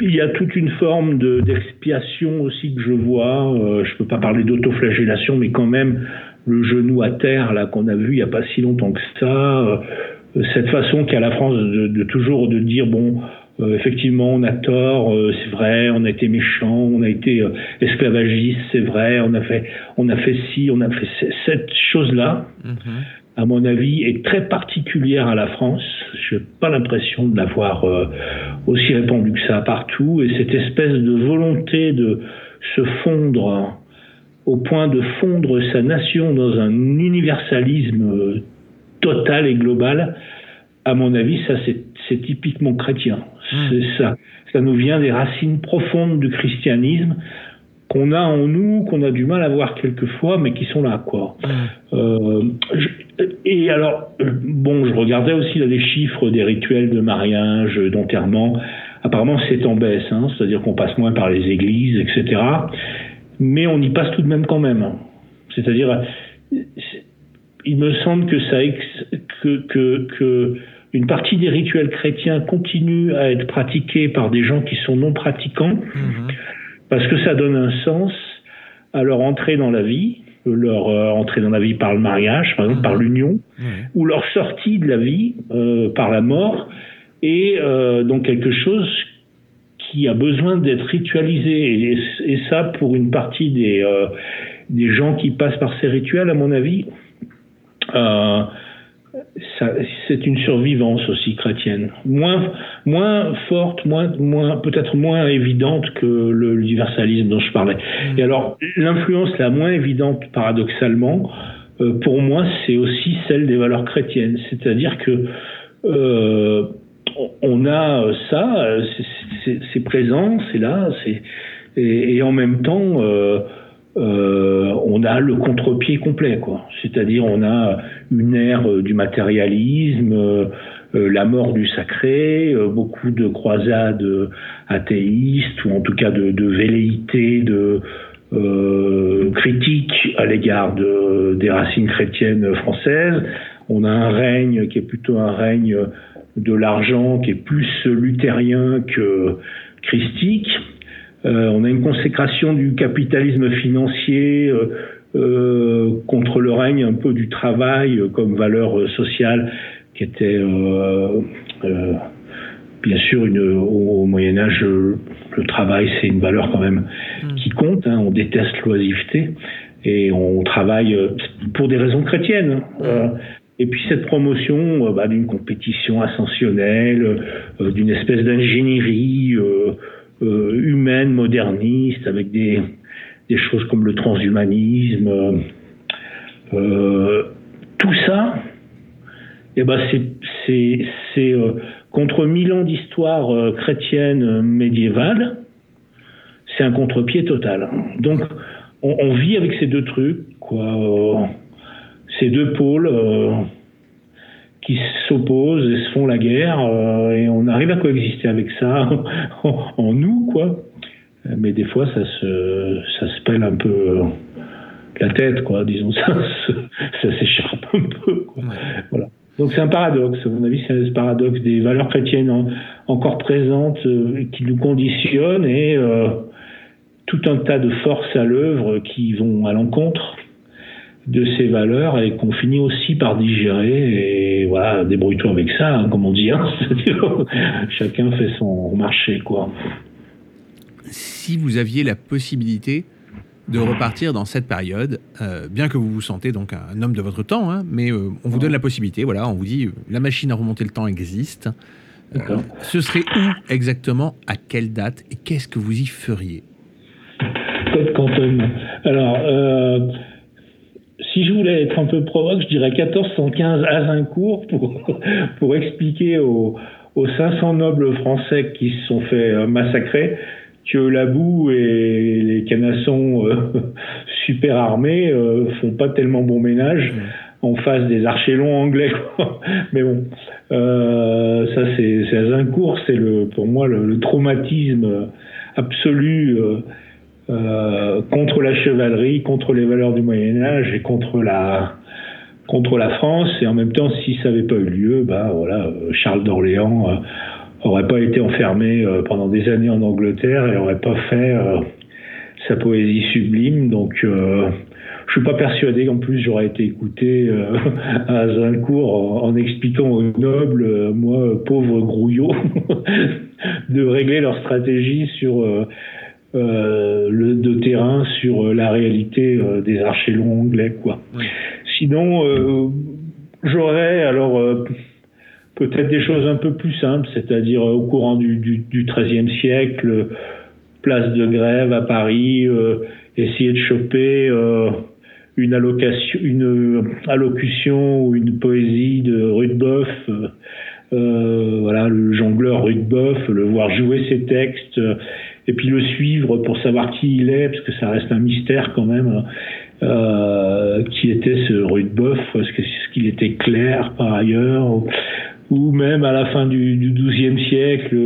il y a toute une forme d'expiation aussi que je vois. je ne peux pas parler d'autoflagellation, mais quand même le genou à terre là qu'on a vu il n'y a pas si longtemps que ça. cette façon qu'a la France de, de, toujours de dire bon euh, effectivement, on a tort, euh, c'est vrai, on a été méchant, on a été euh, esclavagiste, c'est vrai, on a fait, on a fait ci, on a fait cette chose-là. Mhm. À mon avis, est très particulière à la France. Je n'ai pas l'impression de l'avoir aussi répandue que ça partout. Et cette espèce de volonté de se fondre au point de fondre sa nation dans un universalisme total et global, à mon avis, ça c'est typiquement chrétien. Hmm. Ça, ça nous vient des racines profondes du christianisme qu'on a en nous, qu'on a du mal à voir quelquefois, mais qui sont là, quoi. Hmm. Euh, et alors, bon, je regardais aussi là, les chiffres des rituels de mariage, d'enterrement. Apparemment, c'est en baisse, hein, c'est-à-dire qu'on passe moins par les églises, etc. Mais on y passe tout de même quand même. C'est-à-dire, il me semble que ça, que, que, que une partie des rituels chrétiens continue à être pratiqués par des gens qui sont non pratiquants, mhm. parce que ça donne un sens à leur entrée dans la vie, leur euh, entrée dans la vie par le mariage, par exemple, par mhm. l'union, ou leur sortie de la vie euh, par la mort, et euh, donc quelque chose qui a besoin d'être ritualisé. Et, et, ça, pour une partie des, des gens qui passent par ces rituels, à mon avis, c'est une survivance aussi chrétienne, moins, moins forte, moins, moins, peut-être moins évidente que l'universalisme dont je parlais. Mm. Et alors, l'influence la moins évidente, paradoxalement, euh, pour moi, c'est aussi celle des valeurs chrétiennes. C'est-à-dire que euh, on a ça, c'est présent, c'est là, et, et, en même temps. Euh, euh, on a le contre-pied complet, quoi. C'est-à-dire, on a une ère euh, du matérialisme, euh, la mort du sacré, beaucoup de croisades athéistes ou en tout cas de, de velléités, de critiques à l'égard des racines chrétiennes françaises. On a un règne qui est plutôt un règne de l'argent, qui est plus luthérien que christique. Euh, on a une consécration du capitalisme financier euh, euh, contre le règne un peu du travail comme valeur sociale qui était bien sûr une, au, Moyen Âge le travail c'est une valeur quand même mm. qui compte. Hein. on déteste l'oisiveté et on travaille pour des raisons chrétiennes. Hein. et puis cette promotion bah, d'une compétition ascensionnelle, d'une espèce d'ingénierie euh, humaine, moderniste, avec des, choses comme le transhumanisme. Euh, tout ça, eh ben c'est euh, contre mille ans d'histoire chrétienne médiévale, c'est un contre-pied total. Donc, on, on, vit avec ces deux trucs, quoi, ces deux pôles qui s'opposent et se font la guerre, euh, et on arrive à coexister avec ça en, nous, quoi. Mais des fois, ça se, ça se pèle un peu la tête, quoi, disons ça, ça s'échappe un peu, quoi. Voilà. Donc c'est un paradoxe, à mon avis, c'est un paradoxe des valeurs chrétiennes encore présentes euh, qui nous conditionnent et euh, tout un tas de forces à l'œuvre qui vont à l'encontre de ces valeurs et qu'on finit aussi par digérer et voilà débrouille-toi avec ça hein, comme on dit hein. chacun fait son marché quoi si vous aviez la possibilité de repartir dans cette période, euh, bien que vous vous sentez donc un homme de votre temps, hein, mais euh, on vous donne la possibilité, voilà, on vous dit la machine à remonter le temps existe. Euh, ce serait où exactement, à quelle date et qu'est-ce que vous y feriez? Quantum. Alors, si je voulais être un peu provoque, je dirais 1415 Azincourt pour, pour expliquer aux, aux 500 nobles français qui se sont fait euh, massacrer que la boue et les canassons euh, super armés euh, font pas tellement bon ménage en face des archers longs anglais. Mais bon, euh, ça c'est Azincourt, c'est le pour moi le, le traumatisme absolu. Euh, contre la chevalerie, contre les valeurs du Moyen Âge et contre la contre la France. Et en même temps, si ça n'avait pas eu lieu, bah voilà, Charles d'Orléans aurait pas été enfermé pendant des années en Angleterre et aurait pas fait sa poésie sublime. Donc je suis pas persuadé qu'en plus j'aurais été écouté euh, à un en, en, expliquant aux nobles, euh, moi pauvre grouillot, de régler leur stratégie sur euh, le de terrain sur la réalité des archélons anglais quoi. Sinon j'aurais alors peut-être des choses un peu plus simples, c'est-à-dire au courant du, du, XIIIe siècle, place de grève à Paris, essayer de choper une, allocation, une allocution ou une poésie de Rudebeuf, euh, euh, voilà, le jongleur Rudebeuf, le voir jouer ses textes, euh, et puis le suivre pour savoir qui il est, parce que ça reste un mystère quand même, euh, qui était ce Rudebeuf, est-ce qu'il était clair par ailleurs, ou même à la fin du XIIe siècle,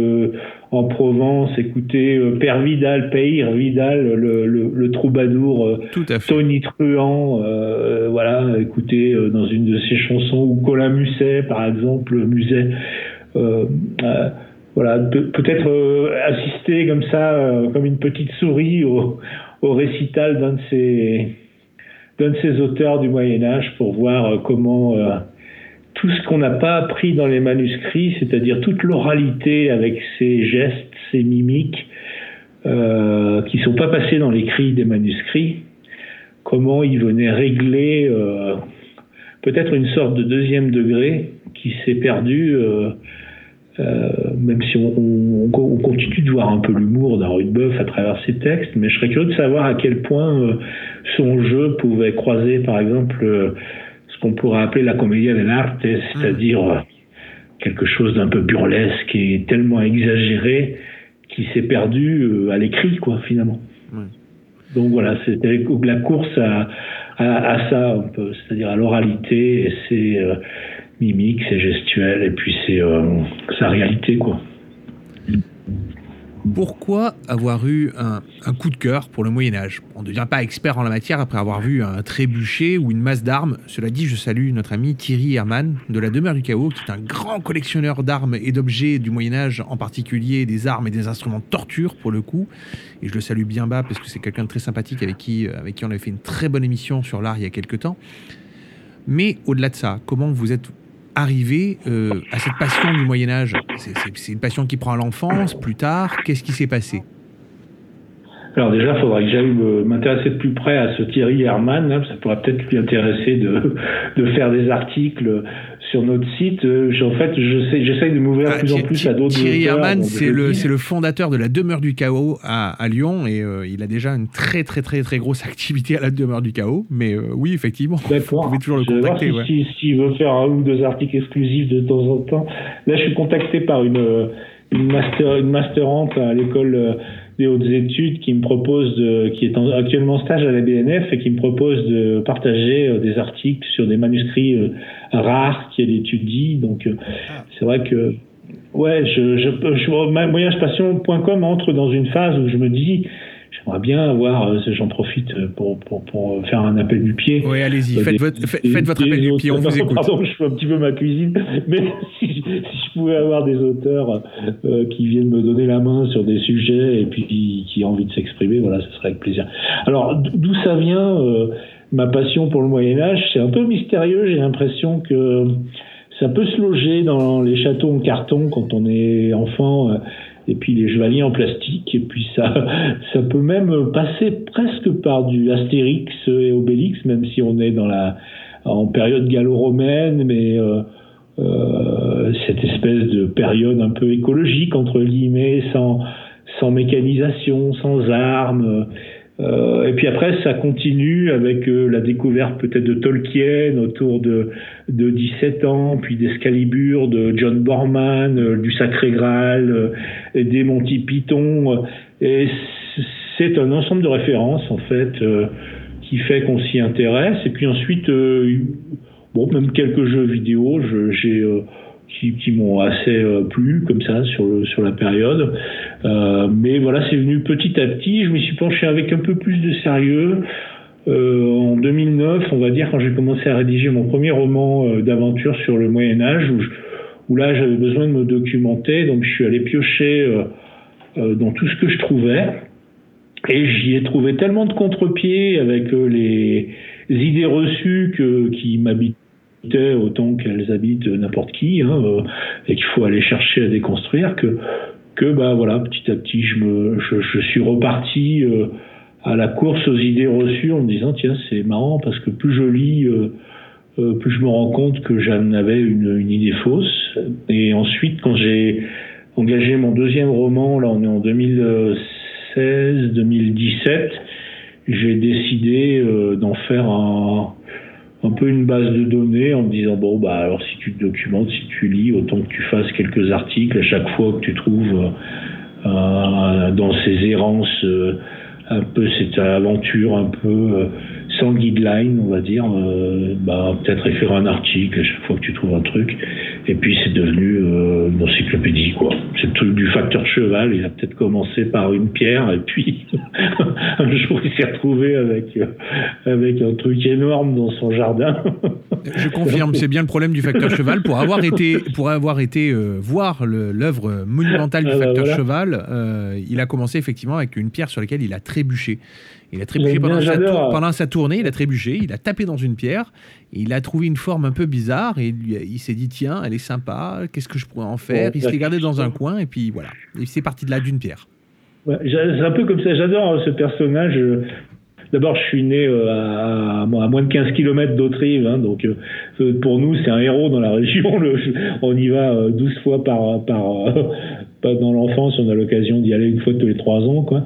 en Provence, écouter euh, Père Vidal, Père Vidal, le, le, troubadour euh, Tony Truand, euh, voilà, écouter dans une de ses chansons, ou Colin Musset, par exemple, Musset. Voilà, peut-être assister comme ça, comme une petite souris au, récital d'un de ces d'un de ces auteurs du Moyen Âge pour voir comment tout ce qu'on n'a pas appris dans les manuscrits, c'est-à-dire toute l'oralité avec ses gestes, ses mimiques, euh, qui sont pas passés dans l'écrit des manuscrits, comment il venait régler euh, peut-être une sorte de deuxième degré qui s'est perdu, euh, euh, même si on, continue de voir un peu l'humour d'un Rudebeuf à travers ses textes, mais je serais curieux de savoir à quel point son jeu pouvait croiser, par exemple, qu'on pourrait appeler la comédie dell'arte, c'est-à-dire euh, quelque chose d'un peu burlesque et tellement exagéré qui s'est perdu euh, à l'écrit, quoi, finalement. Donc voilà, c'était la course à, à, ça, c'est-à-dire à, l'oralité et ses euh, mimiques, ses gestuels, et puis c'est sa réalité, quoi. Pourquoi avoir eu un, coup de cœur pour le Moyen Âge? On ne devient pas expert en la matière après avoir vu un trébuchet ou une masse d'armes. Cela dit, je salue notre ami Thierry Hermann de la Demeure du Chaos, qui est un grand collectionneur d'armes et d'objets du Moyen Âge, en particulier des armes et des instruments de torture pour le coup. Et je le salue bien bas parce que c'est quelqu'un de très sympathique avec qui, avec qui on avait fait une très bonne émission sur l'art il y a quelques temps. Mais au-delà de ça, comment vous êtes arriver euh, à cette passion du Moyen Âge? C'est une passion qui prend à l'enfance, plus tard. Qu'est-ce qui s'est passé? Alors déjà, il faudrait que j'aille m'intéresser de plus près à ce Thierry Herman. ça pourrait peut-être lui intéresser de faire des articles sur notre site. Euh, en fait, j'essaye de m'ouvrir de ah, plus en plus à d'autres. Thierry Herman, c'est le, le, fondateur de la Demeure du Chaos à, à Lyon et euh, il a déjà une très très très très grosse activité à la Demeure du Chaos. Mais euh, oui, effectivement, vous pouvez toujours le contacter. S'il si, veut faire un ou deux articles exclusifs de temps en temps. Là, je suis contacté par une, une, master, une masterante à l'école des hautes études qui me propose de, qui est actuellement en stage à la BNF et qui me propose de partager euh, des articles sur des manuscrits euh, rares qu'elle étudie. Donc euh, ah. c'est vrai que ouais, je, je, je voyagepassion.com entre dans une phase où je me dis j'aimerais bien avoir, euh, j'en profite euh, pour, pour, pour, faire un appel du pied. Oui, allez-y, euh, faites, votre, faites votre appel du pied, on vous écoute. Pardon, je fais un petit peu ma cuisine, mais si, si je pouvais avoir des auteurs euh, qui viennent me donner la main sur des sujets et puis qui, qui ont envie de s'exprimer, voilà, ce serait avec plaisir. Alors, d'où ça vient euh, ma passion pour le Moyen Âge? C'est un peu mystérieux, j'ai l'impression que ça peut se loger dans les châteaux en carton quand on est enfant et puis les chevaliers en plastique, et puis ça, ça peut même passer presque par du Astérix et Obélix, même si on est en période gallo-romaine, mais euh, euh, cette espèce de période un peu écologique, entre guillemets, sans mécanisation, sans armes. Euh, et puis après, ça continue avec euh, la découverte peut-être de Tolkien autour de, de 17 ans, puis d'Escalibur, de John Borman, euh, du Sacré Graal, des Monty Python. Et c'est un ensemble de références, en fait, qui fait qu'on s'y intéresse. Et puis ensuite, bon, même quelques jeux vidéo, j'ai qui, m'ont assez euh, plu comme ça sur, la période. Euh, mais voilà, c'est venu petit à petit. Je m'y suis penché avec un peu plus de sérieux. euh, en 2009, on va dire, quand j'ai commencé à rédiger mon premier roman d'aventure sur le Moyen Âge, où, là j'avais besoin de me documenter, donc je suis allé piocher dans tout ce que je trouvais. Et j'y ai trouvé tellement de contre-pieds avec les idées reçues qui m'habitaient autant qu'elles habitent n'importe qui, hein, euh, et qu'il faut aller chercher à déconstruire, que, que bah voilà, petit à petit, je, me, je, je suis reparti euh, à la course aux idées reçues en me disant tiens, c'est marrant parce que plus je lis, euh, euh, plus je me rends compte que j'en avais une, une idée fausse. Et ensuite, quand j'ai engagé mon deuxième roman, là on est en 2016-2017, j'ai décidé euh, d'en faire un, un peu une base de données en me disant bon bah alors si tu te documentes, si tu lis, autant que tu fasses quelques articles à chaque fois que tu trouves euh, dans ces errances euh, un peu cette aventure un peu euh, sans guideline, on va dire, euh, bah, peut-être écrire un article à chaque fois que tu trouves un truc. Et puis c'est devenu euh, une encyclopédie, quoi. C'est le truc du facteur cheval. Il a peut-être commencé par une pierre et puis un jour il s'est retrouvé avec euh, avec un truc énorme dans son jardin. Je confirme, c'est bien le problème du facteur cheval. Pour avoir été, pour avoir été euh, voir l'œuvre monumentale du Ah bah facteur voilà. cheval, il a commencé effectivement avec une pierre sur laquelle il a trébuché. Il a trébuché pendant, sa j'adore. tour- pendant sa tournée, il a trébuché, il a tapé dans une pierre, il a trouvé une forme un peu bizarre et il, il s'est dit tiens, elle est sympa, qu'est-ce que je pourrais en faire? Il s'est gardé dans un coin et puis voilà. C'est parti de là d'une pierre. Ouais, c'est un peu comme ça. J'adore euh, ce personnage. D'abord, je suis né euh, à, à moins de 15 km d'Autrive, hein, donc euh, euh, pour nous, c'est un héros dans la région. Le- on y va euh, 12 fois par, par, euh, pas dans l'enfance, on a l'occasion d'y aller une fois tous les trois ans. Quoi.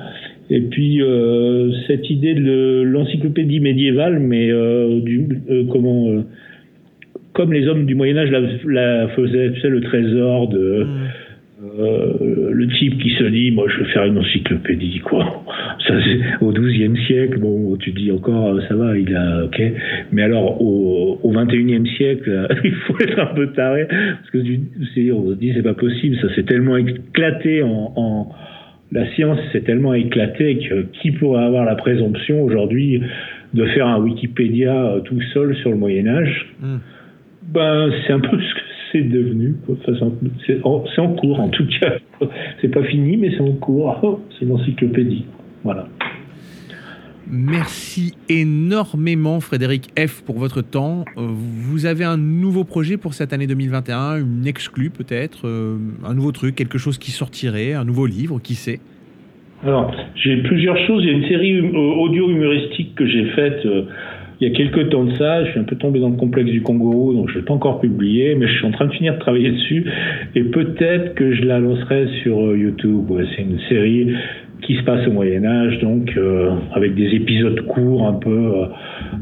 Et puis, euh, cette idée de le- l'encyclopédie médiévale, mais euh, du, euh, comment, comme les hommes du Moyen-Âge la, la faisaient, tu sais, le trésor de. Euh, le type qui se dit moi je vais faire une encyclopédie quoi. Ça au XIIe siècle. Bon tu dis encore ça va il a ok. Mais alors au, au XXIe siècle il faut être un peu taré parce que on se dit c'est pas possible ça s'est tellement éclaté en, en la science s'est tellement éclatée que qui pourrait avoir la présomption aujourd'hui de faire un Wikipédia euh, tout seul sur le Moyen Âge? Mm. ben, c'est un peu ce que c'est devenu. Enfin, c'est en- en, cours, en tout cas. C'est pas fini, mais c'est en cours. Oh, c'est une encyclopédie. Voilà. Merci énormément Frédéric F pour votre temps. Euh, Vous avez un nouveau projet pour cette année 2021, une exclue peut-être, euh, un nouveau truc, quelque chose qui sortirait, un nouveau livre, qui sait? Alors, j'ai plusieurs choses. Il y a une série hum- euh, audio humoristique que j'ai faite il y a quelques temps de ça. Je suis un peu tombé dans le complexe du kangourou, donc je ne l'ai pas encore publié, mais je suis en train de finir de travailler dessus. Et peut-être que je la lancerai sur YouTube. C'est une série qui se passe au Moyen Âge, donc euh, avec des épisodes courts, un peu, euh,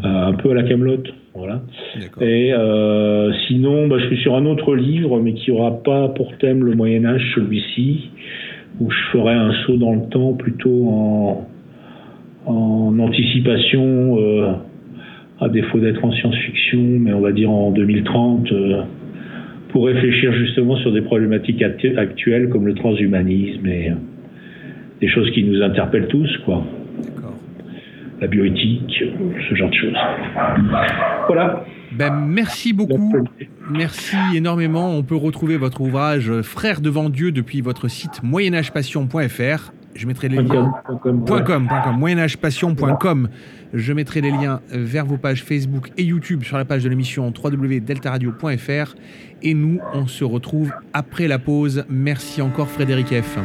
euh, un peu à la Camelote. Voilà. Et euh, sinon, bah, je suis sur un autre livre, mais qui aura pas pour thème le Moyen Âge, celui-ci, où je ferai un saut dans le temps plutôt en, en anticipation, à défaut d'être en science-fiction, mais on va dire en 2030, euh, pour réfléchir justement sur des problématiques actu- actuelles comme le transhumanisme et des choses qui nous interpellent tous, quoi. La bioéthique, ce genre de choses. Voilà. Ben, merci beaucoup. Merci énormément. On peut retrouver votre ouvrage euh, Frères devant Dieu depuis votre site moyenagepassion.fr. Je mettrai les liens. .com, point .com, moyenagepassion.com. Je mettrai les liens vers vos pages Facebook et YouTube sur la page de l'émission www.deltaradio.fr. Et nous, on se retrouve après la pause. Merci encore Frédéric F.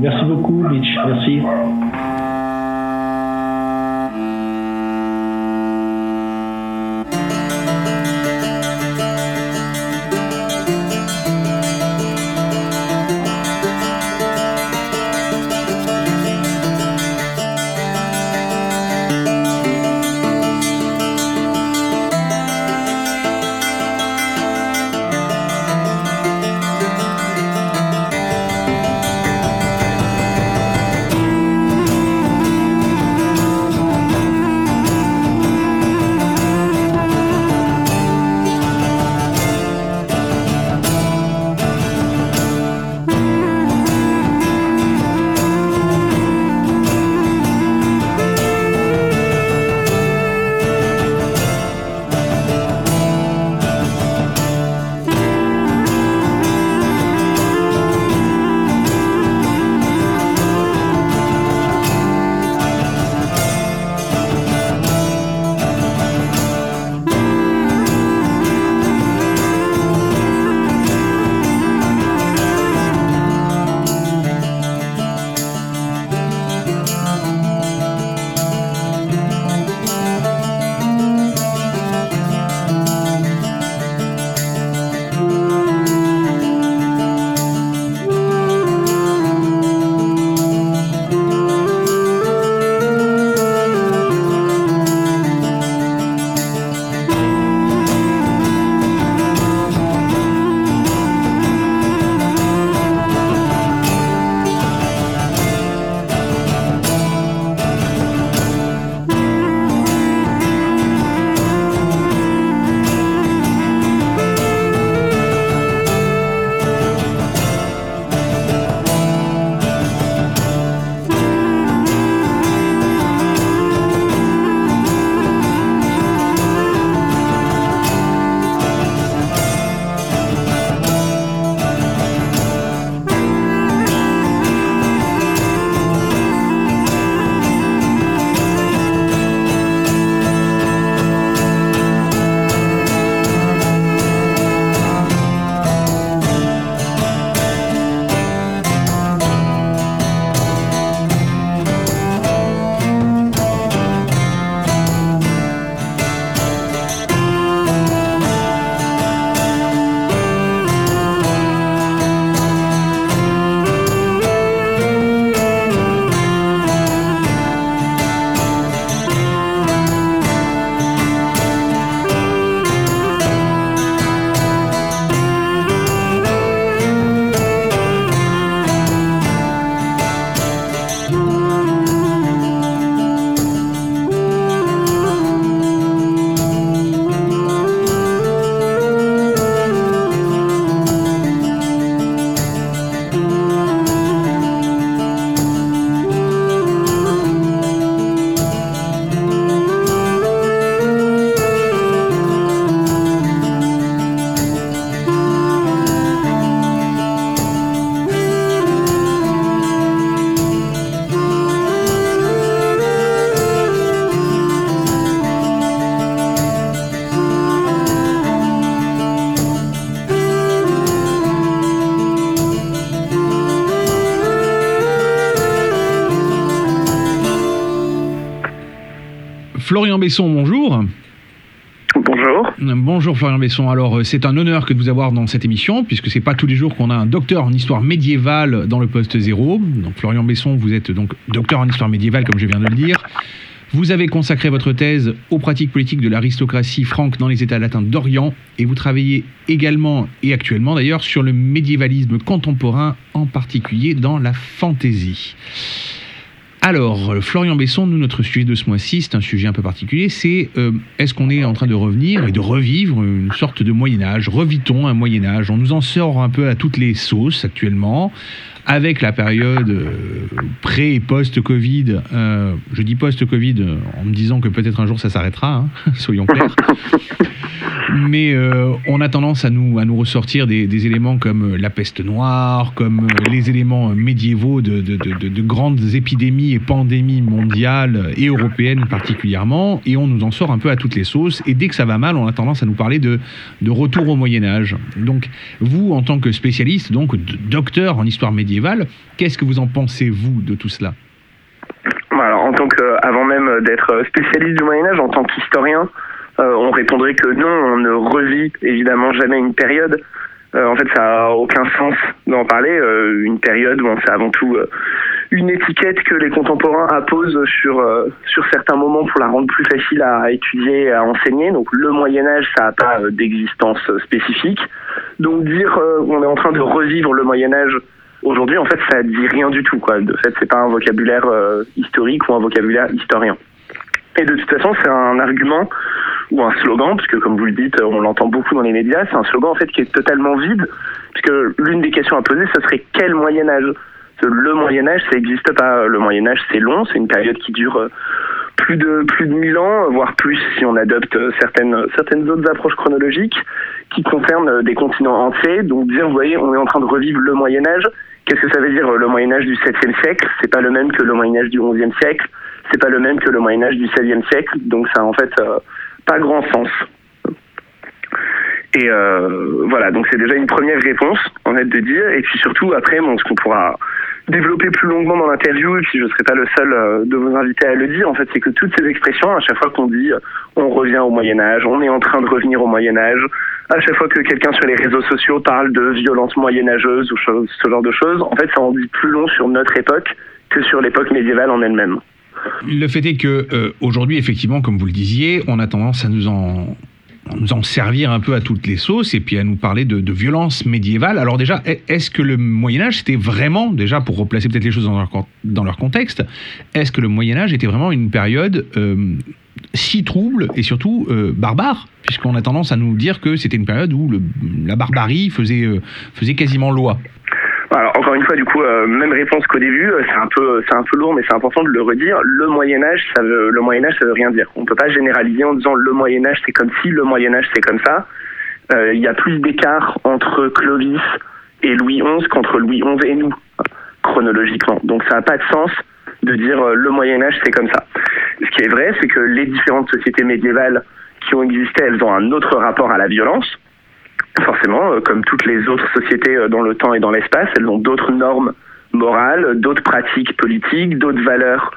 Merci beaucoup, Mitch. Merci. Florian Besson. Alors c'est un honneur que de vous avoir dans cette émission puisque c'est pas tous les jours qu'on a un docteur en histoire médiévale dans le poste zéro. Donc Florian Besson, vous êtes donc docteur en histoire médiévale comme je viens de le dire. Vous avez consacré votre thèse aux pratiques politiques de l'aristocratie franque dans les États latins d'Orient et vous travaillez également et actuellement d'ailleurs sur le médiévalisme contemporain, en particulier dans la fantaisie. Alors, Florian Besson, nous, notre sujet de ce mois-ci, c'est un sujet un peu particulier, c'est euh, est-ce qu'on est en train de revenir et de revivre une sorte de Moyen Âge Revitons un Moyen Âge On nous en sort un peu à toutes les sauces actuellement, avec la période euh, pré- et post-Covid. Euh, je dis post-Covid en me disant que peut-être un jour ça s'arrêtera, hein, soyons clairs. Mais euh, on a tendance à nous, à nous ressortir des, des éléments comme euh, la peste noire, comme euh, les éléments euh, médiévaux de, de- de- de- de grandes épidémies et pandémies mondiales et européennes particulièrement, et on nous en sort un peu à toutes les sauces. Et dès que ça va mal, on a tendance à nous parler de, de retour au Moyen Âge. Donc, vous, en tant que spécialiste, donc docteur en histoire médiévale, qu'est-ce que vous en pensez, vous, de tout cela? Alors, en tant que, avant même d'être spécialiste du Moyen Âge, en tant qu'historien, on répondrait que non, on ne revit évidemment jamais une période. Euh, en fait, ça n'a aucun sens d'en parler. Euh, une période, bon, c'est avant tout euh, une étiquette que les contemporains apposent sur euh, sur certains moments pour la rendre plus facile à étudier et à enseigner. Donc, le Moyen Âge, ça n'a pas euh, d'existence euh, spécifique. Donc, dire euh, on est en train de revivre le Moyen Âge aujourd'hui, en fait, ça dit rien du tout. Quoi. De fait, c'est pas un vocabulaire euh, historique ou un vocabulaire historien. Et de toute façon, c'est un argument ou un slogan, puisque comme vous le dites, on l'entend beaucoup dans les médias, c'est un slogan en fait qui est totalement vide, puisque l'une des questions à poser, ce serait quel Moyen Âge? Le Moyen Âge, ça n'existe pas. Le Moyen Âge, c'est long, c'est une période qui dure euh, plus de plus de 1000 ans, voire plus si on adopte euh, certaines certaines autres approches chronologiques qui concernent euh, des continents entiers. Donc dire, vous voyez, on est en train de revivre le Moyen Âge. Qu'est-ce que ça veut dire le Moyen Âge du 7e siècle? C'est pas le même que le Moyen Âge du 11e siècle. C'est pas le même que le Moyen Âge du 16e siècle. Donc ça en fait pas grand sens. Et euh, voilà, donc c'est déjà une première réponse, en fait, de dire. Et puis surtout, après, ce qu'on pourra développer plus longuement dans l'interview, et puis je ne serai pas le seul euh, de vos invités à le dire, en fait, c'est que toutes ces expressions, à chaque fois qu'on dit euh, on revient au Moyen Âge, on est en train de revenir au Moyen Âge, à chaque fois que quelqu'un sur les réseaux sociaux parle de violence moyenâgeuse ou ce genre de choses, en fait, ça en dit plus long sur notre époque que sur l'époque médiévale en elle-même. Le fait est que euh, aujourd'hui, effectivement, comme vous le disiez, on a tendance à nous en servir un peu à toutes les sauces et puis à nous parler de, de violence médiévale. Alors déjà, est- est-ce que le Moyen Âge c'était vraiment, déjà pour replacer peut-être les choses dans leur, contexte, est-ce que le Moyen Âge était vraiment une période euh, si trouble et surtout euh, barbare? Puisqu'on a tendance à nous dire que c'était une période où la barbarie faisait, quasiment loi. Encore une fois, du coup, euh, même réponse qu'au début. euh, C'est un peu, c'est un peu lourd, mais c'est important de le redire. Le Moyen Âge, ça veut, le Moyen Âge, ça veut rien dire. On peut pas généraliser en disant le Moyen Âge c'est comme si, le Moyen Âge c'est comme ça. Euh, Il y a plus d'écart entre Clovis et Louis XI qu'entre Louis XI et nous, chronologiquement. Donc ça n'a pas de sens de dire euh, le Moyen Âge c'est comme ça. Ce qui est vrai, c'est que les différentes sociétés médiévales qui ont existé, elles ont un autre rapport à la violence forcément, euh, comme toutes les autres sociétés euh, dans le temps et dans l'espace, elles ont d'autres normes morales, d'autres pratiques politiques, d'autres valeurs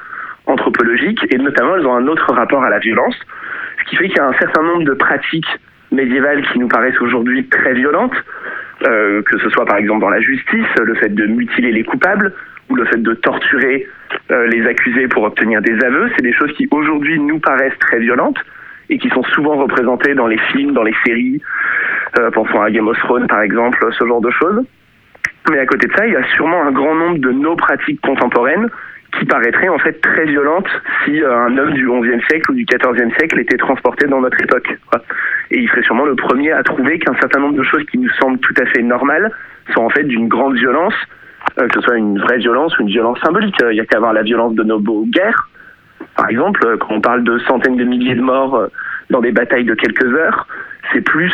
anthropologiques, et notamment elles ont un autre rapport à la violence, ce qui fait qu'il y a un certain nombre de pratiques médiévales qui nous paraissent aujourd'hui très violentes, euh, que ce soit par exemple dans la justice, le fait de mutiler les coupables, ou le fait de torturer les accusés pour obtenir des aveux, c'est des choses qui aujourd'hui nous paraissent très violentes, et qui sont souvent représentées dans les films, dans les séries, pensons à Game of Thrones par exemple, ce genre de choses. Mais à côté de ça, il y a sûrement un grand nombre de nos pratiques contemporaines qui paraîtraient en fait très violentes si euh, un homme du XIe siècle ou du XIVe siècle était transporté dans notre époque. Et il serait sûrement le premier à trouver qu'un certain nombre de choses qui nous semblent tout à fait normales sont en fait d'une grande violence, euh, que ce soit une vraie violence ou une violence symbolique. Euh, Il y a qu'à voir la violence de nos beaux guerres, par exemple, euh, quand on parle de centaines de milliers de morts euh, dans des batailles de quelques heures, c'est plus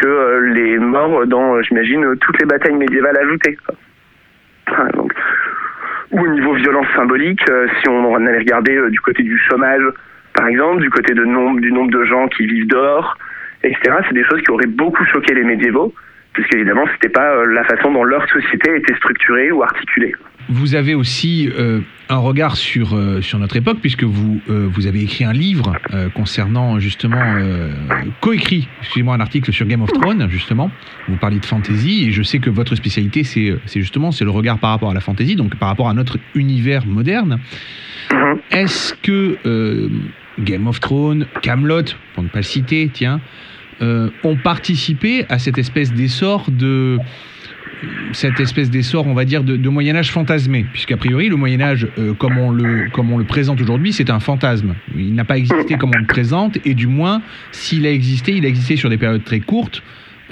que euh, les morts dans, euh, j'imagine, euh, toutes les batailles médiévales ajoutées. Ou au niveau violence symbolique, si on allait regarder du côté du chômage, par exemple, du côté du nombre de gens qui vivent dehors, etc., c'est des choses qui auraient beaucoup choqué les médiévaux, puisque évidemment, c'était pas euh, la façon dont leur société était structurée ou articulée. vous avez aussi un regard sur, euh, sur notre époque, puisque vous, euh, vous avez écrit un livre concernant justement, coécrit, excusez-moi, un article sur Game of Thrones, justement. Vous parlez de fantasy, et je sais que votre spécialité, c'est justement c'est le regard par rapport à la fantasy, donc par rapport à notre univers moderne. Mhm. Est-ce que Game of Thrones, Camelot, pour ne pas le citer, tiens, ont participé à cette espèce d'essor de cette espèce d'essor, on va dire, de, Moyen Âge fantasmé, puisqu'a priori le Moyen Âge, euh, comme, on le, présente aujourd'hui, c'est un fantasme. Il n'a pas existé comme on le présente, et du moins, s'il a existé, il a existé sur des périodes très courtes.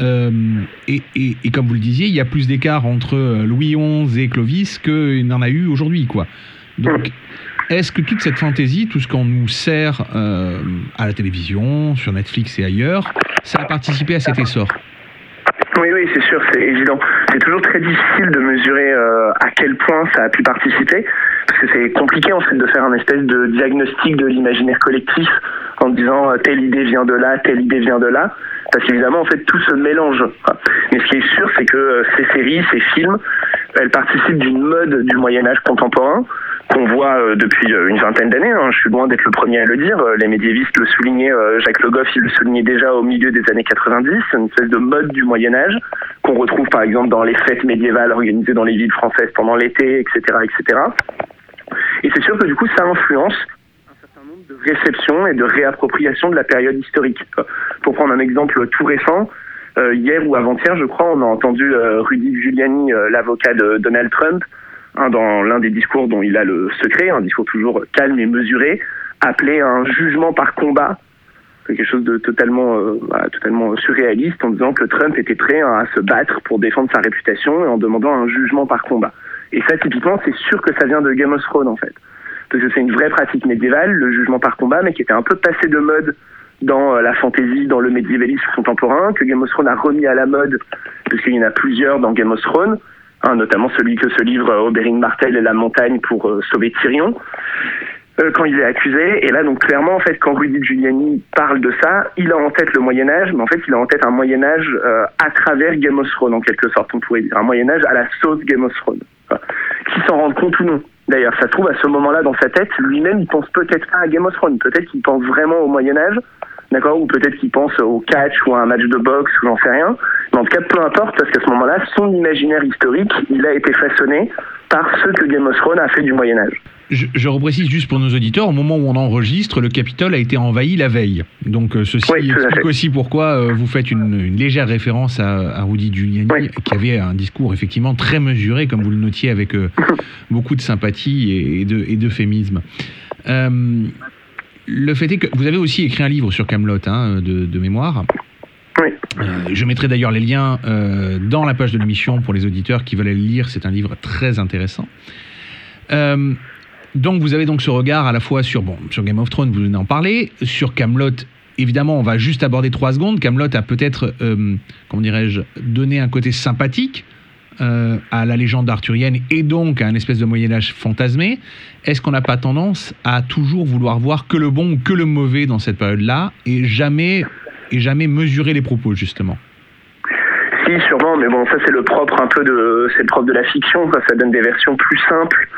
Euh, et, et, comme vous le disiez, il y a plus d'écart entre euh, Louis XI et Clovis qu'il n'en a eu aujourd'hui, quoi. Donc, est-ce que toute cette fantaisie, tout ce qu'on nous sert à la télévision, sur Netflix et ailleurs, ça a participé à cet essor? Oui, oui, c'est sûr, c'est évident. C'est toujours très difficile de mesurer euh, à quel point ça a pu participer, parce que c'est compliqué en fait de faire un espèce de diagnostic de l'imaginaire collectif en disant euh, telle idée vient de là, telle idée vient de là, parce qu'évidemment en fait tout se mélange. Mais ce qui est sûr, c'est que euh, ces séries, ces films, elles participent d'une mode du Moyen Âge contemporain qu'on voit euh, depuis euh, une vingtaine d'années. Hein. Je suis loin d'être le premier à le dire. Euh, les médiévistes le soulignaient, Jacques Le Goff, il le soulignait déjà au milieu des années 90. C'est une espèce de mode du Moyen Âge qu'on retrouve par exemple dans les fêtes médiévales organisées dans les villes françaises pendant l'été, etc., etc. Et c'est sûr que du coup, ça influence de réceptions et de réappropriation de la période historique. Pour prendre un exemple tout récent, hier ou avant-hier, je crois, on a entendu Rudy Giuliani, l'avocat de Donald Trump, dans l'un des discours dont il a le secret, un discours toujours calme et mesuré, appelé un jugement par combat, quelque chose de totalement, euh, bah, totalement surréaliste, en disant que Trump était prêt à se battre pour défendre sa réputation et en demandant un jugement par combat. Et ça, typiquement, c'est sûr que ça vient de Game of Thrones, en fait. Parce que c'est une vraie pratique médiévale, le jugement par combat, mais qui était un peu passé de mode dans euh, la fantaisie, dans le médiévalisme contemporain, que Game of Thrones a remis à la mode, parce qu'il y en a plusieurs dans Game of Thrones. Hein, notamment celui que se livre Oberyn Martel et la montagne pour euh, sauver Tyrion. Euh, quand il est accusé. Et là, donc clairement, en fait, quand Rudy Giuliani parle de ça, il a en tête le Moyen Âge, mais en fait, il a en tête un Moyen Âge euh, à travers Game of Thrones, en quelque sorte, on pourrait dire, un Moyen Âge à la sauce Game of Thrones. Qui s'en rend compte ou non D'ailleurs, ça se trouve à ce moment-là dans sa tête, lui-même, il pense peut-être pas à Game of Thrones, peut-être qu'il pense vraiment au Moyen Âge, d'accord, ou peut-être qu'il pense au catch ou à un match de boxe ou j'en sais rien. Mais en tout cas, peu importe, parce qu'à ce moment-là, son imaginaire historique, il a été façonné par ce que Game of Thrones a fait du Moyen Âge. Je, je, reprécise juste pour nos auditeurs, au moment où on enregistre, le Capitole a été envahi la veille. Donc euh, ceci explique aussi pourquoi euh, vous faites une, une, légère référence à, à Rudy Giuliani, qui avait un discours effectivement très mesuré, comme vous le notiez, avec euh, beaucoup de sympathie et, d'euphémisme. Euh, le fait est que vous avez aussi écrit un livre sur Camelot hein, de, mémoire. Euh, je mettrai d'ailleurs les liens euh, dans la page de l'émission pour les auditeurs qui veulent le lire. C'est un livre très intéressant. Euh, donc vous avez donc ce regard à la fois sur bon sur Game of Thrones, vous venez en parler, sur Camelot. Évidemment, on va juste aborder trois secondes. Camelot a peut-être, comment dirais-je, donné un côté sympathique à la légende arthurienne et donc à un espèce de Moyen Âge fantasmé, est-ce qu'on n'a pas tendance à toujours vouloir voir que le bon ou que le mauvais dans cette période-là et jamais, et jamais mesurer les propos justement si, sûrement, mais bon, ça c'est le propre un peu de, c'est propre de la fiction. Ça donne des versions plus simples,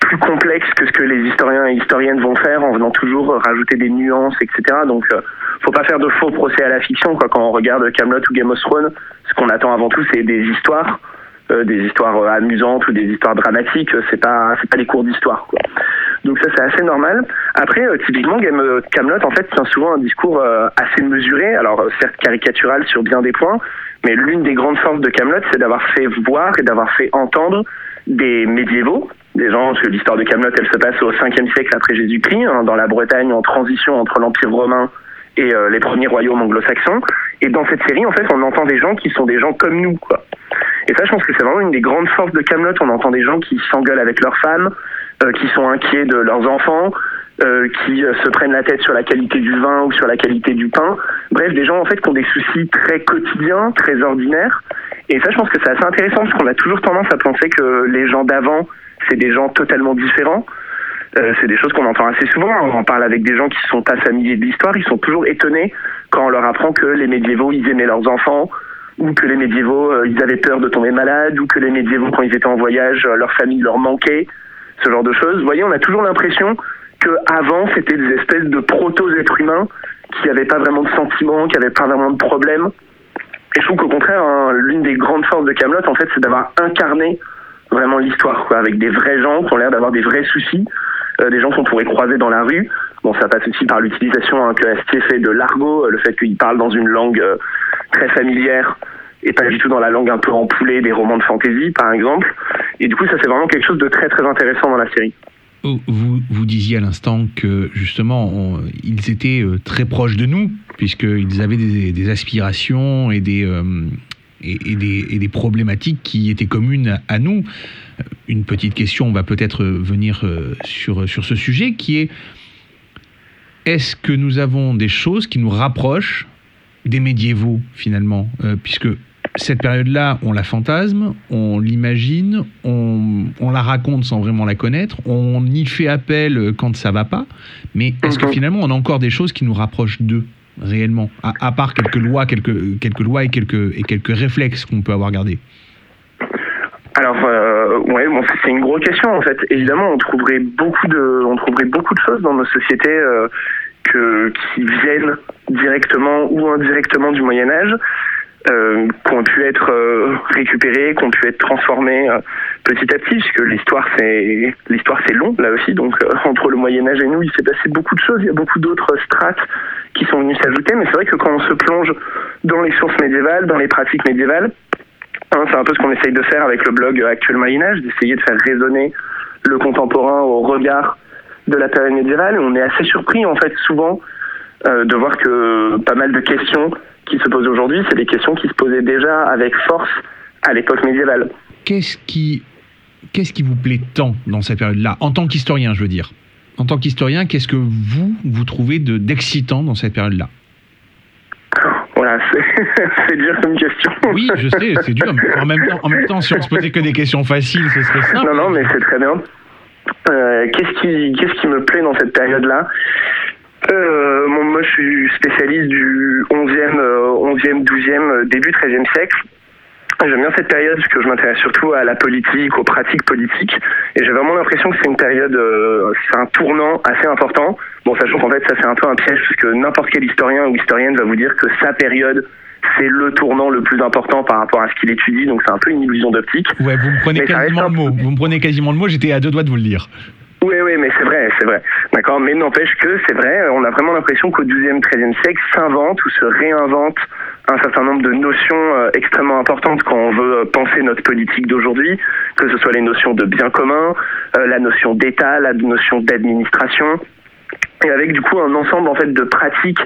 plus complexes que ce que les historiens et historiennes vont faire en venant toujours rajouter des nuances, etc. Donc, euh, faut pas faire de faux procès à la fiction. Quoi. Quand on regarde Camelot ou Game of Thrones, ce qu'on attend avant tout, c'est des histoires. Euh, des histoires euh, amusantes ou des histoires dramatiques, euh, c'est pas c'est pas des cours d'histoire quoi. Donc ça c'est assez normal. Après typiquement Game Camelot en fait tient souvent un discours assez mesuré, alors certes caricatural sur bien des points, mais l'une des grandes forces de Camelot c'est d'avoir fait voir et d'avoir fait entendre des médiévaux, des gens, parce que l'histoire de Camelot elle se passe au 5e siècle après Jésus-Christ, hein, dans la Bretagne en transition entre l'Empire romain et les premiers royaumes anglo-saxons. Et dans cette série, en fait, on entend des gens qui sont des gens comme nous, quoi. Et ça, je pense que c'est vraiment une des grandes forces de Camelot. On entend des gens qui s'engueulent avec leurs femmes, euh, qui sont inquiets de leurs enfants, euh, qui euh, se prennent la tête sur la qualité du vin ou sur la qualité du pain. Bref, des gens en fait qui ont des soucis très quotidiens, très ordinaires. Et ça, je pense que c'est assez intéressant parce qu'on a toujours tendance à penser que les gens d'avant, c'est des gens totalement différents. Euh, c'est des choses qu'on entend assez souvent. On en parle avec des gens qui sont pas familiers de l'histoire. Ils sont toujours étonnés quand on leur apprend que les médiévaux, ils aimaient leurs enfants, ou que les médiévaux, euh, ils avaient peur de tomber malade, ou que les médiévaux, quand ils étaient en voyage, euh, leur famille leur manquait, ce genre de choses. Vous voyez, on a toujours l'impression que avant c'était des espèces de proto-êtres humains qui n'avaient pas vraiment de sentiments, qui n'avaient pas vraiment de problèmes. Et je trouve qu'au contraire, hein, l'une des grandes forces de Camelot, en fait, c'est d'avoir incarné vraiment l'histoire, quoi, avec des vrais gens qui ont l'air d'avoir des vrais soucis, euh, des gens qu'on pourrait croiser dans la rue. Bon, ça passe aussi par l'utilisation hein, que Astier fait de l'argot, euh, le fait qu'il parle dans une langue euh, très familière et pas du tout dans la langue un peu empoulée des romans de fantasy, par exemple. Et du coup, ça c'est vraiment quelque chose de très très intéressant dans la série. Oh, vous, vous disiez à l'instant que justement ils étaient euh, très proches de nous puisqu'ils avaient des, aspirations et des, euh, et, des, et des problématiques qui étaient communes à nous. Euh, Une petite question, on va peut-être venir sur, sur ce sujet qui est est-ce que nous avons des choses qui nous rapprochent des médiévaux finalement? Puisque cette période-là, on la fantasme, on l'imagine, on, on la raconte sans vraiment la connaître, on y fait appel quand ça va pas, mais est-ce que finalement on a encore des choses qui nous rapprochent d'eux réellement, à, à part quelques lois, quelques, quelques lois et quelques, et quelques réflexes qu'on peut avoir gardés? Alors, euh, ouais, bon, c'est- c'est une grosse question en fait. Évidemment, on trouverait beaucoup de, on trouverait beaucoup de choses dans nos sociétés euh, que, qui viennent directement ou indirectement du Moyen Âge, euh, qui ont pu être euh, récupérées, qui ont pu être transformées euh, petit à petit, puisque l'histoire c'est l'histoire c'est long là aussi. Donc euh, entre le Moyen Âge et nous, il s'est passé beaucoup de choses. Il y a beaucoup d'autres strates qui sont venues s'ajouter. Mais c'est vrai que quand on se plonge dans les sources médiévales, dans les pratiques médiévales, Hein, c'est un peu ce qu'on essaye de faire avec le blog Actuel Moyen Âge, d'essayer de faire résonner le contemporain au regard de la période médiévale. On est assez surpris en fait souvent euh, de voir que pas mal de questions qui se posent aujourd'hui, c'est des questions qui se posaient déjà avec force à l'époque médiévale. Qu'est-ce qui, qu'est-ce qui vous plaît tant dans cette période-là, en tant qu'historien, je veux dire? En tant qu'historien, qu'est-ce que vous, vous trouvez de, d'excitant dans cette période-là? Voilà, c'est c'est dur comme question. Oui, je sais, c'est dur, mais en même, temps, en même temps, si on se posait que des questions faciles, ce serait simple. Non, non, mais c'est très bien. Euh, qu'est-ce qui, qu'est-ce qui me plaît dans cette période-là? Euh, bon, Moi, je suis spécialiste du 11e, euh, 11e 12e, euh, début 13e siècle. J'aime bien cette période parce que je m'intéresse surtout à la politique, aux pratiques politiques. Et j'ai vraiment l'impression que c'est une période, euh, c'est un tournant assez important. Bon, sachant qu'en fait, ça c'est un peu un piège puisque n'importe quel historien ou historienne va vous dire que sa période, c'est le tournant le plus important par rapport à ce qu'il étudie. Donc c'est un peu une illusion d'optique. Ouais, vous me prenez Mais quasiment le mot. Vous me prenez quasiment le mot, j'étais à deux doigts de vous le dire. Oui, oui, mais c'est vrai, c'est vrai. D'accord, mais n'empêche que c'est vrai, on a vraiment l'impression qu'au XIIe, XIIIe siècle s'invente ou se réinvente un certain nombre de notions euh, extrêmement importantes quand on veut euh, penser notre politique d'aujourd'hui, que ce soit les notions de bien commun, euh, la notion d'État, la notion d'administration, et avec du coup un ensemble en fait de pratiques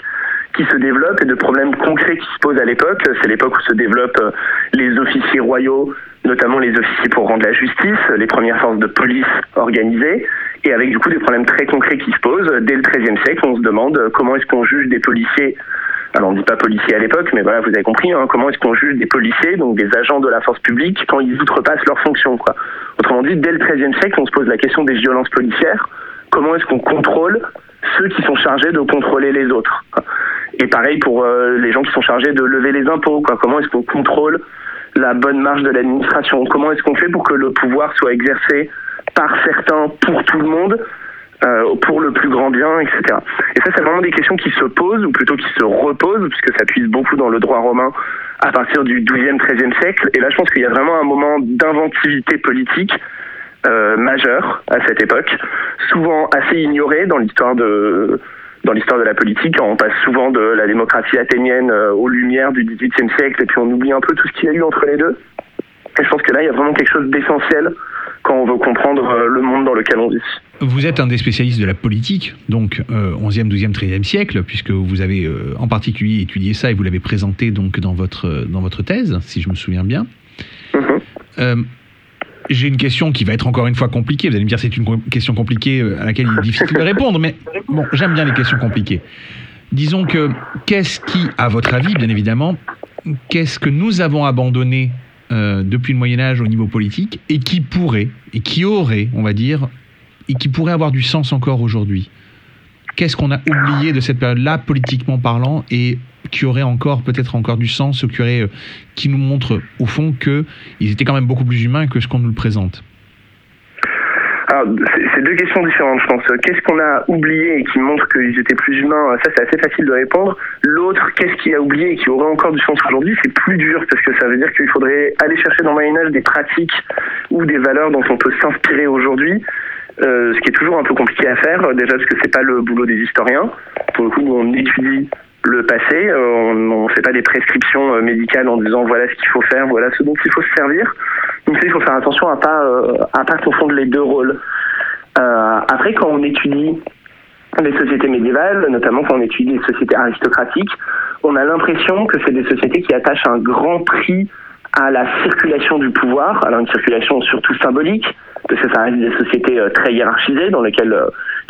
qui se développent et de problèmes concrets qui se posent à l'époque. C'est l'époque où se développent euh, les officiers royaux, notamment les officiers pour rendre la justice, les premières forces de police organisées, et avec du coup des problèmes très concrets qui se posent. Dès le XIIIe siècle, on se demande euh, comment est-ce qu'on juge des policiers? Alors on ne dit pas policiers à l'époque, mais voilà, vous avez compris, hein, comment est-ce qu'on juge des policiers, donc des agents de la force publique, quand ils outrepassent leurs fonctions. Quoi. Autrement dit, dès le XIIIe siècle, on se pose la question des violences policières. Comment est-ce qu'on contrôle ceux qui sont chargés de contrôler les autres Et pareil pour euh, les gens qui sont chargés de lever les impôts. Quoi. Comment est-ce qu'on contrôle la bonne marge de l'administration? Comment est-ce qu'on fait pour que le pouvoir soit exercé par certains pour tout le monde euh, pour le plus grand bien, etc. Et ça, c'est vraiment des questions qui se posent, ou plutôt qui se reposent, puisque ça puise beaucoup dans le droit romain à partir du XIIe, XIIIe siècle. Et là, je pense qu'il y a vraiment un moment d'inventivité politique euh, majeur à cette époque, souvent assez ignoré dans l'histoire de dans l'histoire de la politique. On passe souvent de la démocratie athénienne euh, aux lumières du XVIIIe siècle, et puis on oublie un peu tout ce qu'il y a eu entre les deux. Et je pense que là, il y a vraiment quelque chose d'essentiel quand on veut comprendre euh, le monde dans lequel on vit. Vous êtes un des spécialistes de la politique, donc euh, 11e, 12e, 13e siècle, puisque vous avez euh, en particulier étudié ça et vous l'avez présenté donc dans votre, dans votre thèse, si je me souviens bien. Mhm. Euh, J'ai une question qui va être encore une fois compliquée. Vous allez me dire c'est une question compliquée euh, à laquelle il est difficile de répondre, mais bon, j'aime bien les questions compliquées. Disons que qu'est-ce qui, à votre avis, bien évidemment, qu'est-ce que nous avons abandonné euh, depuis le Moyen Âge au niveau politique et qui pourrait, et qui aurait, on va dire, et qui pourrait avoir du sens encore aujourd'hui? Qu'est-ce qu'on a oublié de cette période-là, politiquement parlant, et qui aurait encore peut-être encore du sens, qui, aurait, qui nous montre au fond qu'ils étaient quand même beaucoup plus humains que ce qu'on nous le présente? C'est deux questions différentes, je pense. Qu'est-ce qu'on a oublié et qui montre qu'ils étaient plus humains? Ça, c'est assez facile de répondre. L'autre, qu'est-ce qu'il a oublié et qui aurait encore du sens aujourd'hui C'est plus dur parce que ça veut dire qu'il faudrait aller chercher dans le Moyen Âge des pratiques ou des valeurs dont on peut s'inspirer aujourd'hui. Euh, ce qui est toujours un peu compliqué à faire, déjà parce que c'est pas le boulot des historiens. Pour le coup, on étudie le passé, euh, on ne fait pas des prescriptions euh, médicales en disant voilà ce qu'il faut faire, voilà ce dont il faut se servir. Donc il faut faire attention à pas euh, à pas confondre les deux rôles. après, quand on étudie les sociétés médiévales, notamment quand on étudie les sociétés aristocratiques, on a l'impression que c'est des sociétés qui attachent un grand prix à la circulation du pouvoir, alors une circulation surtout symbolique, parce que ça reste des sociétés très hiérarchisées dans lesquelles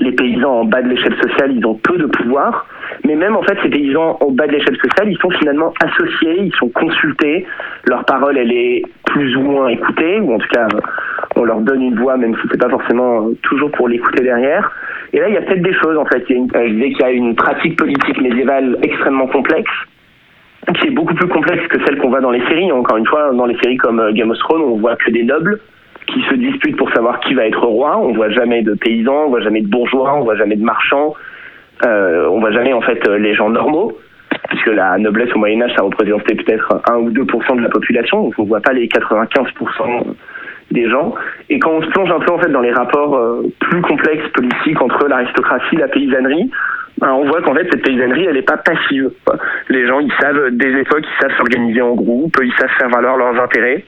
les paysans en bas de l'échelle sociale, ils ont peu de pouvoir. Mais même en fait, ces paysans en bas de l'échelle sociale, ils sont finalement associés, ils sont consultés. Leur parole, elle est plus ou moins écoutée, ou en tout cas, on leur donne une voix, même si c'est pas forcément toujours pour l'écouter derrière. Et là, il y a peut-être des choses en fait. Il y a qu'il y a une pratique politique médiévale extrêmement complexe qui est beaucoup plus complexe que celle qu'on voit dans les séries. Encore une fois, dans les séries comme euh, Game of Thrones, on voit que des nobles qui se disputent pour savoir qui va être roi. On voit jamais de paysans, on voit jamais de bourgeois, on voit jamais de marchands, euh, on voit jamais en fait euh, les gens normaux, puisque la noblesse au Moyen Âge ça représentait peut-être 1 ou 2% de la population, donc on voit pas les 95% des gens. Et quand on se plonge un peu en fait dans les rapports euh, plus complexes politiques entre l'aristocratie, la paysannerie, on voit qu'en fait cette paysannerie elle n'est pas passive. Les gens ils savent des époques, ils savent s'organiser en groupe, ils savent faire valoir leurs intérêts.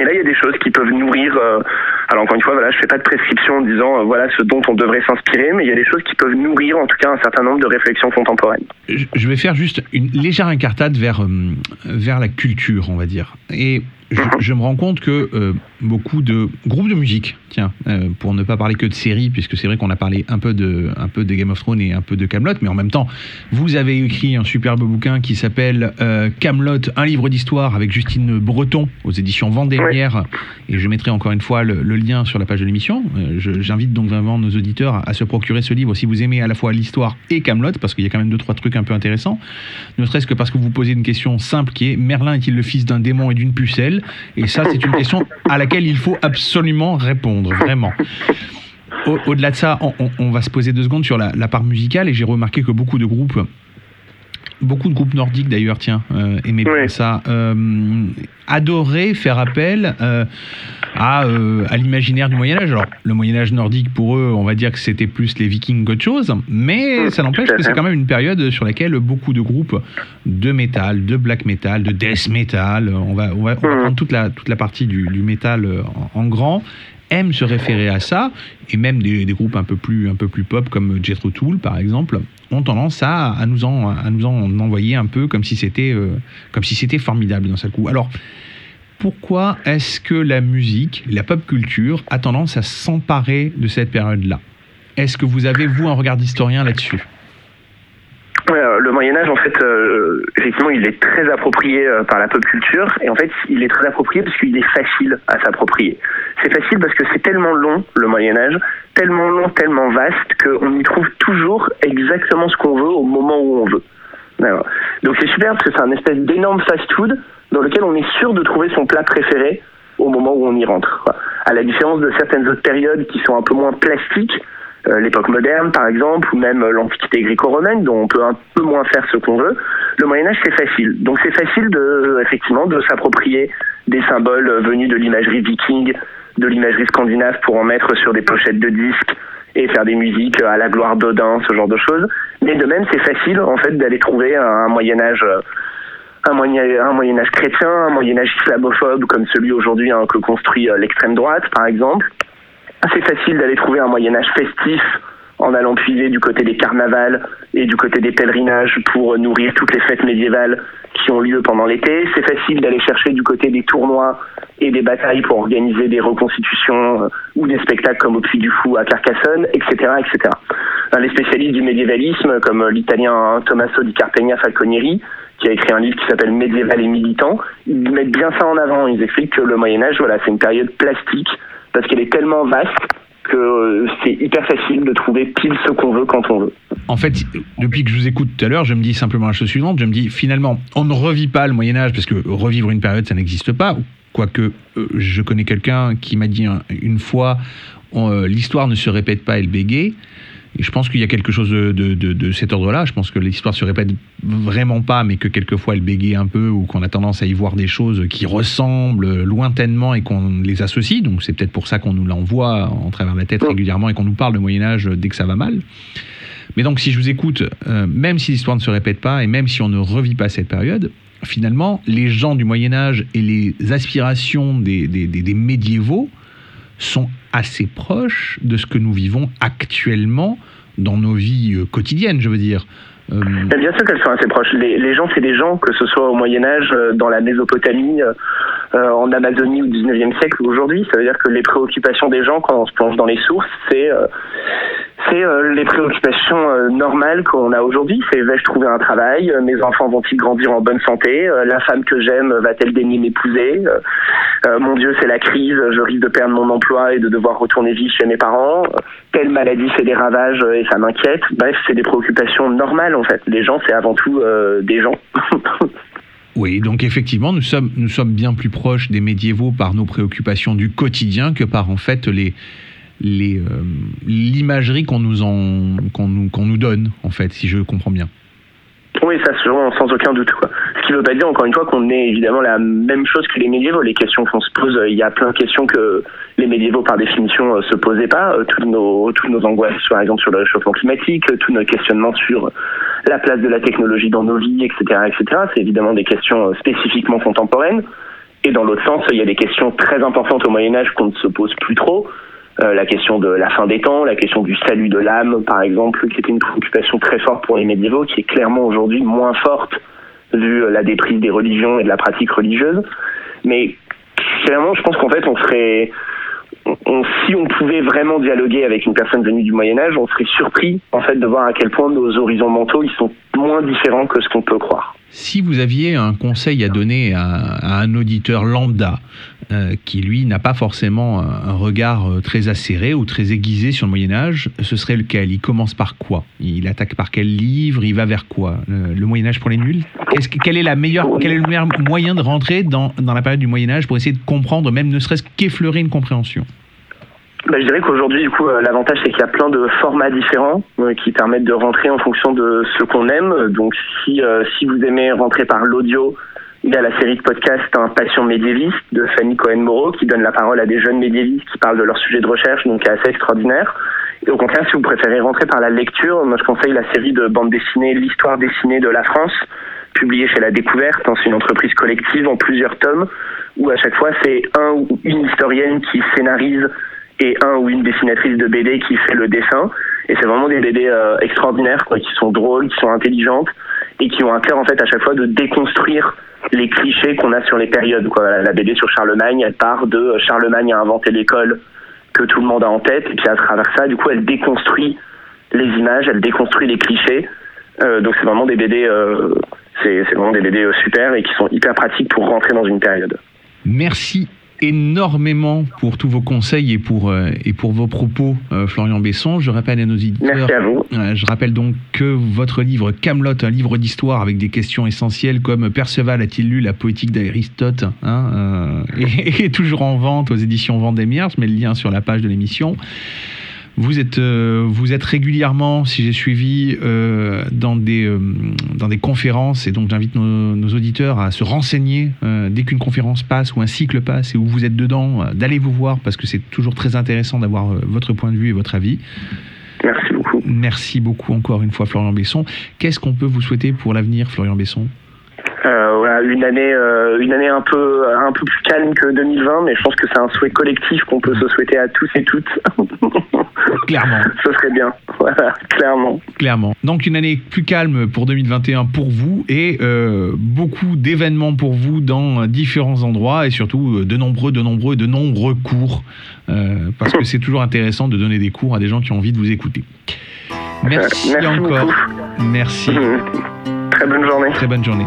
Et là, il y a des choses qui peuvent nourrir. Euh, alors encore une fois, voilà, je fais pas de prescription en disant euh, voilà ce dont on devrait s'inspirer, mais il y a des choses qui peuvent nourrir, en tout cas, un certain nombre de réflexions contemporaines. Je vais faire juste une légère incartade vers euh, vers la culture, on va dire. Et je, me rends compte que euh, beaucoup de groupes de musique, tiens, euh, pour ne pas parler que de séries, puisque c'est vrai qu'on a parlé un peu de un peu de Game of Thrones et un peu de Camelot, mais en même temps, vous avez écrit un superbe bouquin qui s'appelle euh, Camelot, un livre d'histoire avec Justine Breton aux éditions Vendémiaire, et je mettrai encore une fois le, lien sur la page de l'émission. J'invite donc vraiment nos auditeurs à, se procurer ce livre si vous aimez à la fois l'histoire et Camelot, parce qu'il y a quand même deux trois trucs un peu intéressants, ne serait-ce que parce que vous posez une question simple qui est Merlin est-il le fils d'un démon et d'une pucelle? Et ça, c'est une question à laquelle il faut absolument répondre, vraiment. Au-delà de ça, on, va se poser deux secondes sur la, part musicale et j'ai remarqué que beaucoup de groupes beaucoup de groupes nordiques d'ailleurs, tiens, euh, aimaient bien ça, euh, adoraient faire appel euh, à, à l'imaginaire du Moyen Âge. Alors, le Moyen Âge nordique, pour eux, on va dire que c'était plus les Vikings qu'autre chose, mais ça n'empêche que c'est quand même une période sur laquelle beaucoup de groupes de métal, de black metal, de death metal, on va, on va, prendre toute la, toute la partie du, du métal en, grand, aiment se référer à ça, et même des, groupes un peu plus, un peu plus pop comme Jethro Tull par exemple, ont tendance à, à, nous, en, à nous en envoyer un peu comme si c'était euh, comme si c'était formidable d'un seul coup. Alors, pourquoi est-ce que la musique, la pop culture, a tendance à s'emparer de cette période-là? Est-ce que vous avez, vous, un regard d'historien là-dessus? Le Moyen Âge, en fait, euh, effectivement, il est très approprié euh, par la pop culture, et en fait, il est très approprié parce qu'il est facile à s'approprier. C'est facile parce que c'est tellement long, le Moyen Âge, tellement long, tellement vaste, qu'on y trouve toujours exactement ce qu'on veut au moment où on veut. Donc c'est super parce que c'est un espèce d'énorme fast-food dans lequel on est sûr de trouver son plat préféré au moment où on y rentre. À la différence de certaines autres périodes qui sont un peu moins plastiques, euh, l'époque moderne par exemple, ou même l'Antiquité gréco-romaine, dont on peut un peu moins faire ce qu'on veut, le Moyen Âge c'est facile. Donc c'est facile de effectivement de s'approprier des symboles venus de l'imagerie viking, de l'imagerie scandinave pour en mettre sur des pochettes de disques et faire des musiques à la gloire d'Odin, ce genre de choses. Mais de même, c'est facile en fait d'aller trouver un Moyen Âge, un Moyen, Âge chrétien, un Moyen Âge islamophobe comme celui aujourd'hui hein, que construit euh, l'extrême droite, par exemple. C'est facile d'aller trouver un Moyen Âge festif en allant puiser du côté des carnavals et du côté des pèlerinages pour nourrir toutes les fêtes médiévales qui ont lieu pendant l'été. C'est facile d'aller chercher du côté des tournois et des batailles pour organiser des reconstitutions euh, ou des spectacles comme au Puy du Fou à Carcassonne, etc. etc. Les spécialistes du médiévalisme, comme euh, l'italien Tommaso di Carpegna Falconieri, qui a écrit un livre qui s'appelle Médiéval et militant, ils mettent bien ça en avant. Ils expliquent que le Moyen Âge, voilà, c'est une période plastique parce qu'elle est tellement vaste que euh, c'est hyper facile de trouver pile ce qu'on veut quand on veut. En fait, depuis que je vous écoute tout à l'heure, je me dis simplement la chose suivante. Je me dis, finalement, on ne revit pas le Moyen Âge, parce que revivre une période, ça n'existe pas. Quoique, euh, je connais quelqu'un qui m'a dit un- une fois, euh, l'histoire ne se répète pas, elle bégaye. Et je pense qu'il y a quelque chose de, de- de- de cet ordre-là. Je pense que l'histoire se répète vraiment pas, mais que quelquefois elle bégaye un peu, ou qu'on a tendance à y voir des choses qui ressemblent lointainement et qu'on les associe. Donc c'est peut-être pour ça qu'on nous l'envoie en travers la tête régulièrement et qu'on nous parle de Moyen Âge dès que ça va mal. Mais donc, si je vous écoute, euh, même si l'histoire ne se répète pas et même si on ne revit pas cette période, finalement, les gens du Moyen Âge et les aspirations des, des- des- des médiévaux sont assez proches de ce que nous vivons actuellement dans nos vies euh, quotidiennes, je veux dire. Euh, Mais bien sûr qu'elles sont assez proches. Les, gens, c'est des gens, que ce soit au Moyen Âge, euh, dans la Mésopotamie, en Amazonie ou 19e siècle ou aujourd'hui. Ça veut dire que les préoccupations des gens, quand on se plonge dans les sources, c'est euh, c'est euh, les préoccupations euh, normales qu'on a aujourd'hui. C'est vais-je trouver un travail? Euh, Mes enfants vont-ils grandir en bonne santé? Euh, La femme que j'aime va-t-elle daigner m'épouser Euh, euh, Mon Dieu, c'est la crise. Je risque de perdre mon emploi et de devoir retourner vivre chez mes parents. Euh, Telle maladie fait des ravages euh, et ça m'inquiète. Bref, c'est des préoccupations normales en fait. Les gens, c'est avant tout euh, des gens. oui, donc effectivement, nous sommes, bien plus proches des médiévaux par nos préoccupations du quotidien que par en fait euh, l'imagerie qu'on nous, donne, en fait, si je comprends bien. Oui, ça sans sans aucun doute. Ce qui ne veut pas dire, encore une fois, qu'on est évidemment la même chose que les médiévaux. Les questions qu'on se pose, euh, il y a plein de questions que les médiévaux, par définition, euh, se posaient pas. Toutes nos, toutes nos angoisses, par exemple, sur le réchauffement climatique, tous nos questionnements sur la place de la technologie dans nos vies, etc., etc. C'est évidemment des questions euh, spécifiquement contemporaines. Et dans l'autre sens, il y a des questions très importantes au Moyen Âge qu'on ne se pose plus trop. Euh, la question de la fin des temps, la question du salut de l'âme, par exemple, qui était une préoccupation très forte pour les médiévaux, qui est clairement aujourd'hui moins forte vu euh, la déprise des religions et de la pratique religieuse. Mais clairement, je pense qu'en fait, on serait, si on pouvait vraiment dialoguer avec une personne venue du Moyen Âge, on serait surpris en fait de voir à quel point nos horizons mentaux ils sont moins différents que ce qu'on peut croire. Si vous aviez un conseil à donner à un auditeur lambda euh, qui, lui, n'a pas forcément un, regard euh, très acéré ou très aiguisé sur le Moyen Âge, ce serait lequel? Il commence par quoi? Il attaque par quel livre? Il va vers quoi? Le, le Moyen Âge pour les nuls? Que- quel, est la meilleure, quel est le meilleur moyen de rentrer dans, dans la période du Moyen Âge pour essayer de comprendre, même ne serait-ce qu'effleurer une compréhension? Bah, je dirais qu'aujourd'hui, du coup, euh, l'avantage c'est qu'il y a plein de formats différents euh, qui permettent de rentrer en fonction de ce qu'on aime. Donc, si euh, si vous aimez rentrer par l'audio, il y a la série de podcasts Un Passion médiéviste de Fanny Cohen-Moreau qui donne la parole à des jeunes médiévistes qui parlent de leur sujet de recherche, donc assez extraordinaire. Et au contraire, si vous préférez rentrer par la lecture, moi je conseille la série de bande dessinée L'histoire dessinée de la France, publiée chez La Découverte. C'est une entreprise collective en plusieurs tomes où à chaque fois c'est un ou une historienne qui scénarise et un ou une dessinatrice de BD qui fait le dessin. Et c'est vraiment des BD euh, extraordinaires, quoi, qui sont drôles, qui sont intelligentes et qui ont un cœur en fait à chaque fois de déconstruire les clichés qu'on a sur les périodes. La, BD sur Charlemagne, elle part de euh, Charlemagne a inventé l'école que tout le monde a en tête, et puis à travers ça, du coup, elle déconstruit les images, elle déconstruit les clichés. Euh, donc c'est vraiment des BD, euh, c'est vraiment des BD super et qui sont hyper pratiques pour rentrer dans une période. Merci énormément pour tous vos conseils et pour, euh, et pour vos propos, euh, Florian Besson. Je rappelle à nos auditeurs. Merci à vous. Euh, je rappelle donc que votre livre Camelot, un livre d'histoire avec des questions essentielles comme Perceval a-t-il lu la poétique d'Aristote, hein, est, est toujours en vente aux éditions Vendémiaire. Je mets le lien sur la page de l'émission. Vous êtes, euh, vous êtes régulièrement, si j'ai suivi, euh, dans, des, euh, dans des conférences, et donc j'invite nos, nos auditeurs à se renseigner dès qu'une conférence passe ou un cycle passe et où vous êtes dedans, d'aller vous voir parce que c'est toujours très intéressant d'avoir votre point de vue et votre avis. Merci beaucoup. Merci beaucoup encore une fois, Florian Besson. Qu'est-ce qu'on peut vous souhaiter pour l'avenir, Florian Besson? Euh, voilà, une année, euh, une année un peu, un peu plus calme que 2020, mais je pense que c'est un souhait collectif qu'on peut se souhaiter à tous et toutes. Clairement. Ce serait bien, voilà, clairement. Clairement. Donc une année plus calme pour 2021 pour vous et euh, beaucoup d'événements pour vous dans différents endroits et surtout de nombreux, de nombreux, de nombreux cours parce que c'est toujours intéressant de donner des cours à des gens qui ont envie de vous écouter. Merci, Merci encore. beaucoup. Merci. Très bonne journée. Très bonne journée.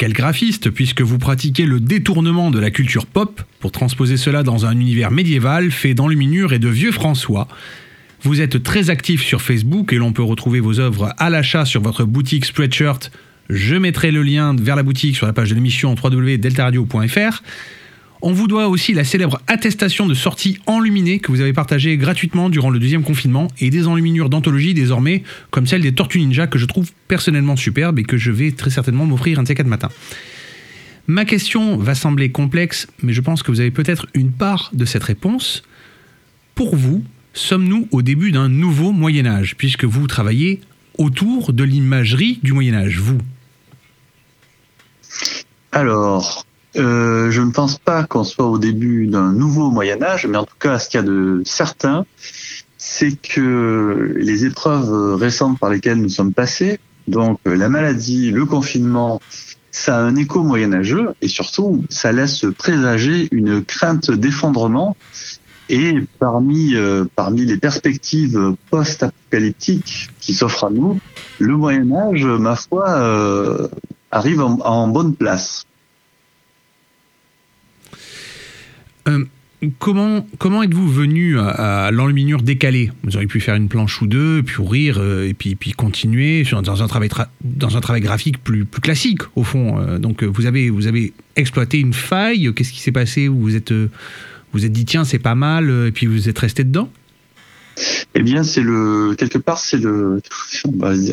Quel graphiste, puisque vous pratiquez le détournement de la culture pop pour transposer cela dans un univers médiéval fait d'enluminure et de vieux François. Vous êtes très actif sur Facebook et l'on peut retrouver vos œuvres à l'achat sur votre boutique Spreadshirt. Je mettrai le lien vers la boutique sur la page de l'émission www.deltaradio.fr. On vous doit aussi la célèbre attestation de sortie que vous avez partagée gratuitement durant le deuxième confinement et des enluminures d'anthologie désormais, comme celle des Tortues Ninja que je trouve personnellement superbe et que je vais très certainement m'offrir un de ces quatre matins. Ma question va sembler complexe, mais je pense que vous avez peut-être une part de cette réponse. Pour vous, sommes-nous au début d'un nouveau Moyen Âge, puisque vous travaillez autour de l'imagerie du Moyen Âge, vous? Alors, euh, je ne pense pas qu'on soit au début d'un nouveau Moyen Âge, mais en cas, ce qu'il y a de certain, c'est que les épreuves récentes par lesquelles nous sommes passés, donc la maladie, le confinement, ça a un écho moyenâgeux et surtout, ça laisse présager une crainte d'effondrement. Et parmi, euh, parmi les perspectives post-apocalyptiques qui s'offrent à nous, le Moyen Âge, ma foi, euh, arrive en, bonne place. Euh, comment, comment êtes-vous venu à, à l'enluminure décalée? Vous auriez pu faire une planche ou deux, puis ouvrir, euh, et puis, puis continuer dans un travail, tra- dans un travail graphique plus, plus classique, au fond. Euh, donc, euh, vous avez, vous avez exploité une faille. Qu'est-ce qui s'est passé? Vous vous êtes, euh, vous êtes dit, tiens, c'est pas mal, euh, et puis vous êtes resté dedans? Eh bien, c'est le quelque part, c'est le,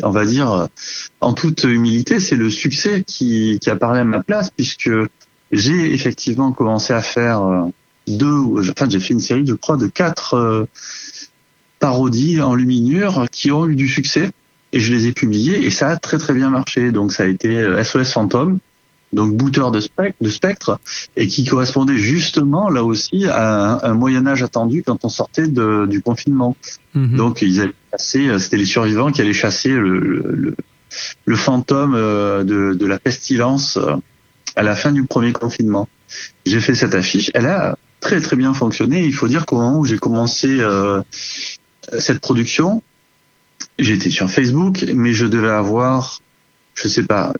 on va, dire, en toute humilité, c'est le succès qui, qui a parlé à ma place, puisque j'ai effectivement commencé à faire deux, enfin, j'ai fait une série, je crois, de quatre euh, parodies en luminure qui ont eu du succès, et je les ai publiées, et ça a très très bien marché. Donc, ça a été euh, SOS Fantôme, donc booteur de spectre, de spectre, et qui correspondait justement là aussi à un, Moyen Âge attendu quand on sortait de, du confinement. Mhm. Donc ils allaient chasser, euh, c'était les survivants qui allaient chasser le, le, fantôme euh, de, de la pestilence euh, à la fin du premier confinement. J'ai fait cette affiche, elle a très très bien fonctionné. Il faut dire qu'au moment où j'ai commencé euh, cette production, j'étais sur Facebook, mais je devais avoir, je sais pas,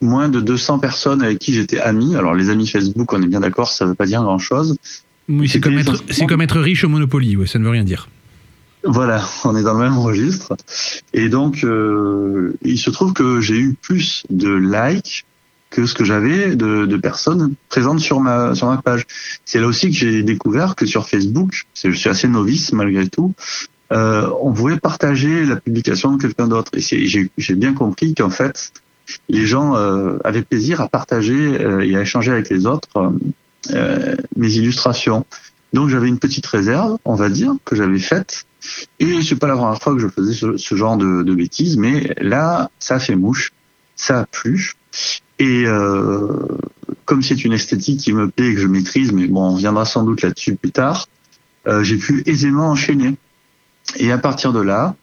moins de 200 personnes avec qui j'étais ami. Alors les amis Facebook, on est bien d'accord, ça veut pas dire grand chose. Oui, c'est comme, être, c'est comme être riche au Monopoly, ouais, ça ne veut rien dire. Voilà, on est dans le même registre. Et donc, euh, il se trouve que j'ai eu plus de likes que ce que j'avais de, de personnes présentes sur ma sur ma page. C'est là aussi que j'ai découvert que sur Facebook, je suis assez novice malgré tout, euh, on pouvait partager la publication de quelqu'un d'autre. Et j'ai bien compris qu'en fait, les gens euh, avaient plaisir à partager euh, et à échanger avec les autres euh, mes illustrations. Donc j'avais une petite réserve, on va dire, que j'avais faite. Et c'est pas la première fois que je faisais ce, ce genre de, de bêtises, mais là, ça fait mouche, ça a plu. Et euh, comme c'est une esthétique qui me plaît et que je maîtrise, mais bon, on reviendra sans doute là-dessus plus tard, euh, j'ai pu aisément enchaîner. Et à partir de là,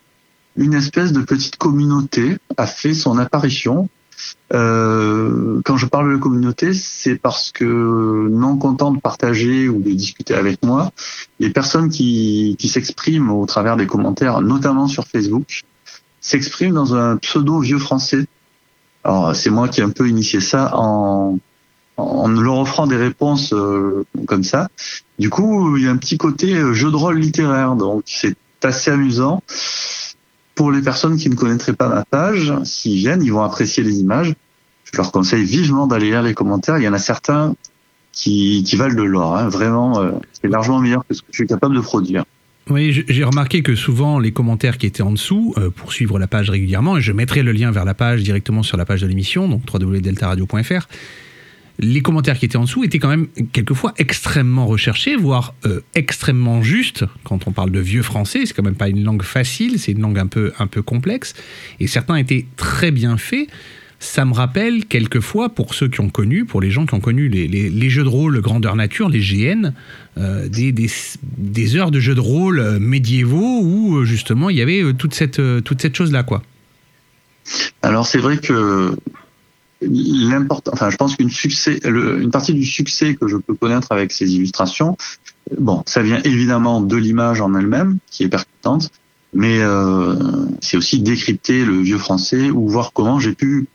une espèce de petite communauté a fait son apparition. Euh, quand je parle de communauté, c'est parce que non content de partager ou de discuter avec moi, les personnes qui, qui s'expriment au travers des commentaires, notamment sur Facebook, s'expriment dans un pseudo vieux français. Alors c'est moi qui ai un peu initié ça en, en leur offrant des réponses euh, comme ça. Du coup, il y a un petit côté euh, jeu de rôle littéraire, donc c'est assez amusant. Pour les personnes qui ne connaîtraient pas ma page, s'ils viennent, ils vont apprécier les images. Je leur conseille vivement d'aller lire les commentaires. Il y en a certains qui, qui valent de l'or. Hein. Vraiment, euh, c'est largement meilleur que ce que je suis capable de produire. Oui, j'ai remarqué que souvent les commentaires qui étaient en dessous, euh, pour suivre la page régulièrement, et je mettrai le lien vers la page directement sur la page de l'émission, donc www.deltaradio.fr, les commentaires qui étaient en dessous étaient quand même quelquefois extrêmement recherchés, voire euh, extrêmement justes. Quand on parle de vieux français, c'est quand même pas une langue facile, c'est une langue un peu, un peu complexe, et certains étaient très bien faits. Ça me rappelle quelquefois, pour ceux qui ont connu, pour les gens qui ont connu les, jeux de rôle grandeur nature, les GN, euh, des, heures de jeux de rôle euh, médiévaux où euh, justement il y avait toute cette, toute cette chose-là. quoi. Alors c'est vrai que enfin je pense qu'une partie du succès que je peux connaître avec ces illustrations, bon, ça vient évidemment de l'image en elle-même qui est percutante, mais c'est aussi décrypter le vieux français ou voir comment j'ai pu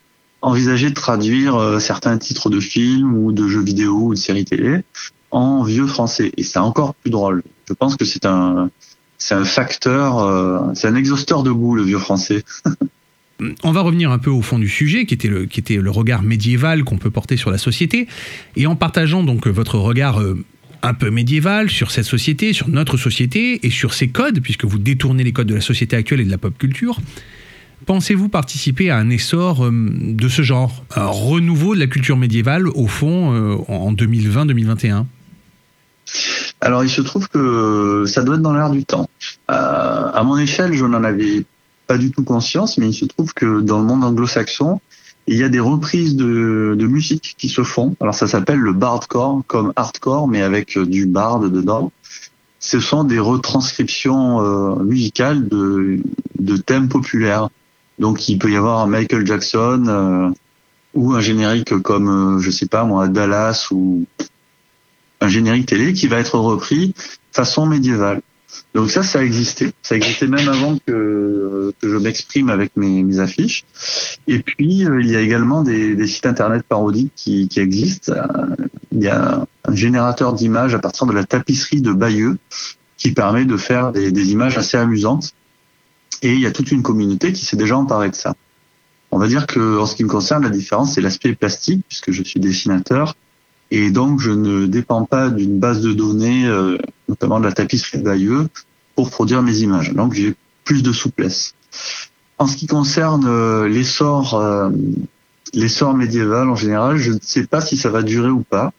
envisager de traduire euh, certains titres de films ou de jeux vidéo ou de séries télé en vieux français et c'est encore plus drôle. Je pense que c'est un c'est un facteur, euh, c'est un exhausteur de goût le vieux français. On va revenir un peu au fond du sujet, qui était le, qui était le regard médiéval qu'on peut porter sur la société. Et en partageant donc votre regard euh, un peu médiéval sur cette société, sur notre société et sur ses codes, puisque vous détournez les codes de la société actuelle et de la pop culture, pensez-vous participer à un essor euh, de ce genre, un renouveau de la culture médiévale au fond euh, en 2020-2021 Alors, il se trouve que ça doit être dans l'air du temps. Euh, à mon échelle, je n'en avais pas du tout conscience, mais il se trouve que dans le monde anglo-saxon, il y a des reprises de, musique qui se font. Alors, ça s'appelle le bardcore, comme hardcore, mais avec du bard dedans. Ce sont des retranscriptions musicales de thèmes populaires. Donc, il peut y avoir un Michael Jackson euh, ou un générique comme, euh, je sais pas moi, Dallas ou un générique télé qui va être repris façon médiévale. Donc ça, ça existait. Ça existait même avant que, que je m'exprime avec mes, affiches. Et puis, euh, il y a également des, sites internet parodiques qui, existent. Euh, Il y a un générateur d'images à partir de la tapisserie de Bayeux qui permet de faire des images assez amusantes. Et il y a toute une communauté qui s'est déjà emparée de ça. On va dire que, en ce qui me concerne, la différence, c'est l'aspect plastique, puisque je suis dessinateur. Et donc, je ne dépends pas d'une base de données, euh, notamment de la tapisserie Bayeux, pour produire mes images. Donc, j'ai plus de souplesse. En ce qui concerne euh, l'essor, euh, l'essor médiéval en général, je ne sais pas si ça va durer ou pas.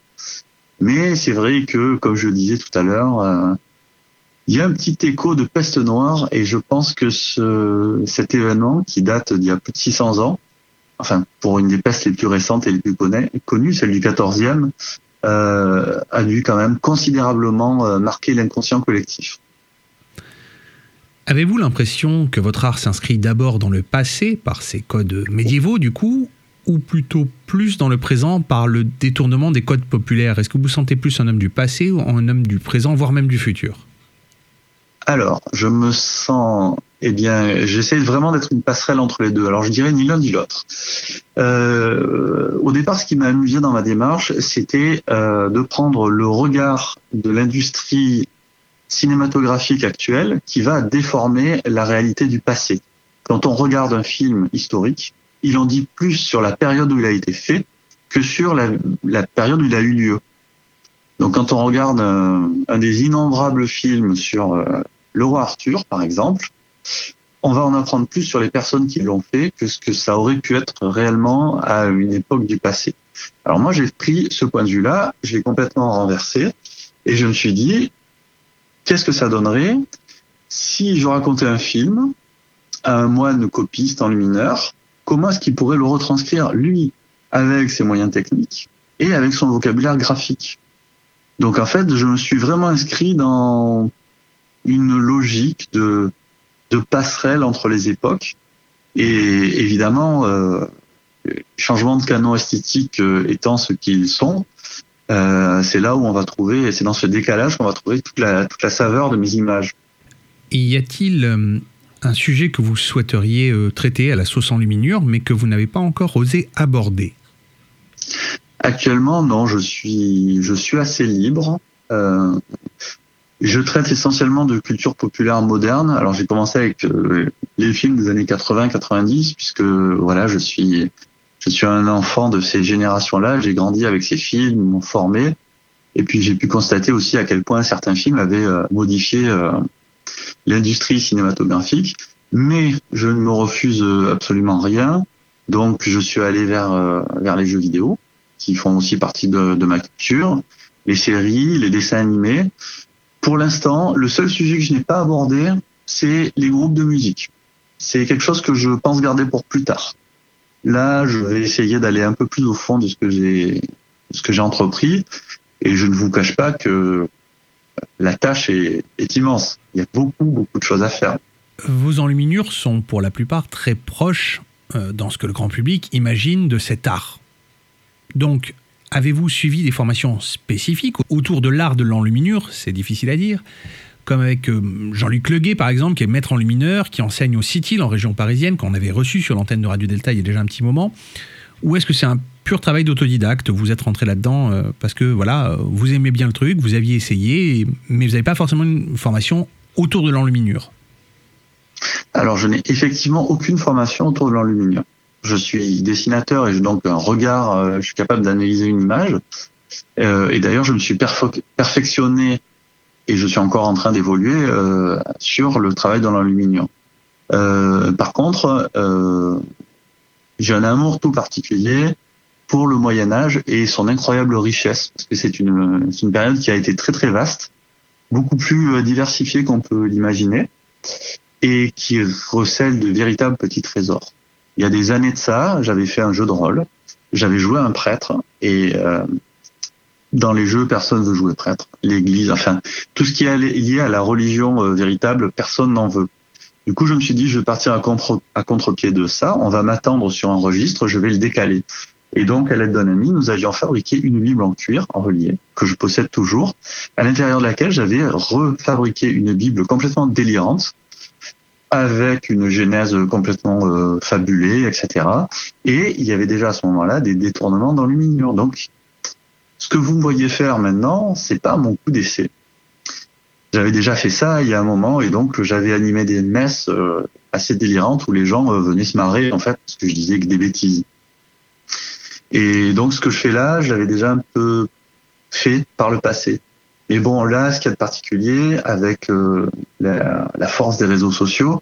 Mais c'est vrai que, comme je le disais tout à l'heure, euh, il y a un petit écho de peste noire et je pense que ce, cet événement, qui date d'il y a plus de 600 ans, enfin pour une des pestes les plus récentes et les plus connues, celle du 14e, euh, a dû quand même considérablement euh, marquer l'inconscient collectif. Avez-vous l'impression que votre art s'inscrit d'abord dans le passé par ses codes médiévaux du coup, ou plutôt plus dans le présent par le détournement des codes populaires? Est-ce que vous sentez plus un homme du passé ou un homme du présent, voire même du futur? Alors, je me sens eh bien, j'essaie vraiment d'être une passerelle entre les deux. Alors, je dirais ni l'un ni l'autre. Euh, au départ, ce qui m'a amusé dans ma démarche, c'était euh, de prendre le regard de l'industrie cinématographique actuelle qui va déformer la réalité du passé. Quand on regarde un film historique, il en dit plus sur la période où il a été fait que sur la, la période où il a eu lieu. Donc, quand on regarde un, un des innombrables films sur euh, le roi Arthur, par exemple, on va en apprendre plus sur les personnes qui l'ont fait que ce que ça aurait pu être réellement à une époque du passé. Alors moi, j'ai pris ce point de vue-là, je l'ai complètement renversé, et je me suis dit, qu'est-ce que ça donnerait si je racontais un film à un moine copiste en mineur Comment est-ce qu'il pourrait le retranscrire, lui, avec ses moyens techniques et avec son vocabulaire graphique? Donc en fait, je me suis vraiment inscrit dans une logique de passerelle entre les époques. Et évidemment, euh, changement de canon esthétique euh, étant ce qu'ils sont, euh, c'est là où on va trouver, c'est dans ce décalage qu'on va trouver toute la, toute la saveur de mes images. y a-t-il euh, un sujet que vous souhaiteriez traiter à la sauce en luminure, mais que vous n'avez pas encore osé aborder? Actuellement, non, je suis, je suis assez libre. Euh, je traite essentiellement de culture populaire moderne. Alors j'ai commencé avec euh, les films des années 80-90 puisque voilà, je suis je suis un enfant de ces générations-là, j'ai grandi avec ces films, m'ont formé et puis j'ai pu constater aussi à quel point certains films avaient euh, modifié euh, l'industrie cinématographique, mais je ne me refuse absolument rien. Donc je suis allé vers vers les jeux vidéo qui font aussi partie de, ma culture, les séries, les dessins animés. Pour l'instant, le seul sujet que je n'ai pas abordé, c'est les groupes de musique. C'est quelque chose que je pense garder pour plus tard. Là, je vais essayer d'aller un peu plus au fond de ce que j'ai, ce que j'ai entrepris, et je ne vous cache pas que la tâche est, est immense. Il y a beaucoup, beaucoup de choses à faire. Vos enluminures sont pour la plupart très proches euh, dans ce que le grand public imagine de cet art. Donc, Avez-vous suivi des formations spécifiques autour de l'art de l'enluminure C'est difficile à dire. Comme avec euh, Jean-Luc Leguet, par exemple, qui est maître enlumineur, qui enseigne au CITIL en région parisienne, qu'on avait reçu sur l'antenne de Radio Delta il y a déjà un petit moment. Ou est-ce que c'est un pur travail d'autodidacte Vous êtes rentré là-dedans euh, parce que voilà, vous aimez bien le truc, vous aviez essayé, mais vous n'avez pas forcément une formation autour de l'enluminure? Alors, je n'ai effectivement aucune formation autour de l'enluminure je suis dessinateur et j'ai donc un regard, euh, je suis capable d'analyser une image. Euh, et d'ailleurs, je me suis perfectionné et je suis encore en train d'évoluer euh, sur le travail dans l'aluminium. par contre, j'ai un amour tout particulier pour le Moyen Âge et son incroyable richesse, parce que c'est une, une période qui a été très très vaste, beaucoup plus diversifiée qu'on peut l'imaginer, et qui recèle de véritables petits trésors il y a des années de ça, j'avais fait un jeu de rôle. J'avais joué un prêtre et euh, dans les jeux, personne veut jouer prêtre. L'Église, enfin, tout ce qui est lié à la religion euh, véritable, personne n'en veut. Du coup, je me suis dit, je vais partir à, contre, à contre-pied de ça. On va m'attendre sur un registre, je vais le décaler. Et donc, à l'aide d'un ami, nous avions fabriqué une Bible en cuir, en relié, que je possède toujours, à l'intérieur de laquelle j'avais refabriqué une Bible complètement délirante, avec une genèse complètement euh, fabulée, etc. Et il y avait déjà à ce moment-là des détournements dans l'humilion. Donc, ce que vous me voyez faire maintenant, c'est pas mon coup d'essai. J'avais déjà fait ça il y a un moment et donc j'avais animé des messes euh, assez délirantes où les gens euh, venaient se marrer en fait parce que je disais que des bêtises. Et donc ce que je fais là, je l'avais déjà un peu fait par le passé. Mais bon, là, ce qu'il y a de particulier avec euh, la, force des réseaux sociaux,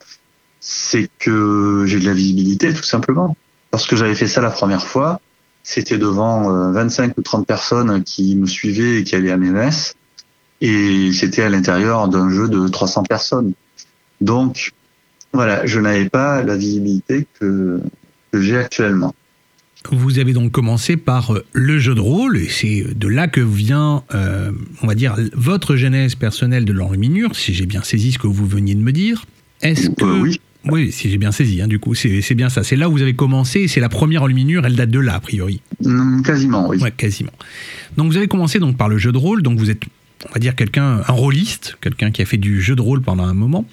c'est que j'ai de la visibilité, tout simplement. Lorsque j'avais fait ça la première fois, c'était devant 25 euh, ou 30 personnes qui me suivaient et qui allaient à mes messes. Et c'était à l'intérieur d'un jeu de 300 personnes. Donc, voilà, je n'avais pas la visibilité que, que j'ai actuellement. Vous avez donc commencé par euh, le jeu de rôle, et c'est de là que vient, euh, on va dire, votre genèse personnelle de l'enluminure, si j'ai bien saisi ce que vous veniez de me dire. Est-ce que... Euh, oui. Oui, si j'ai bien saisi, hein, du coup, c'est bien ça. C'est là où vous avez commencé, et c'est la première enluminure, elle date de là, a priori. Hum, Quasiment, oui. Ouais, quasiment. Donc vous avez commencé donc par le jeu de rôle, donc vous êtes, on va dire, quelqu'un, un rôliste, quelqu'un qui a fait du jeu de rôle pendant un moment.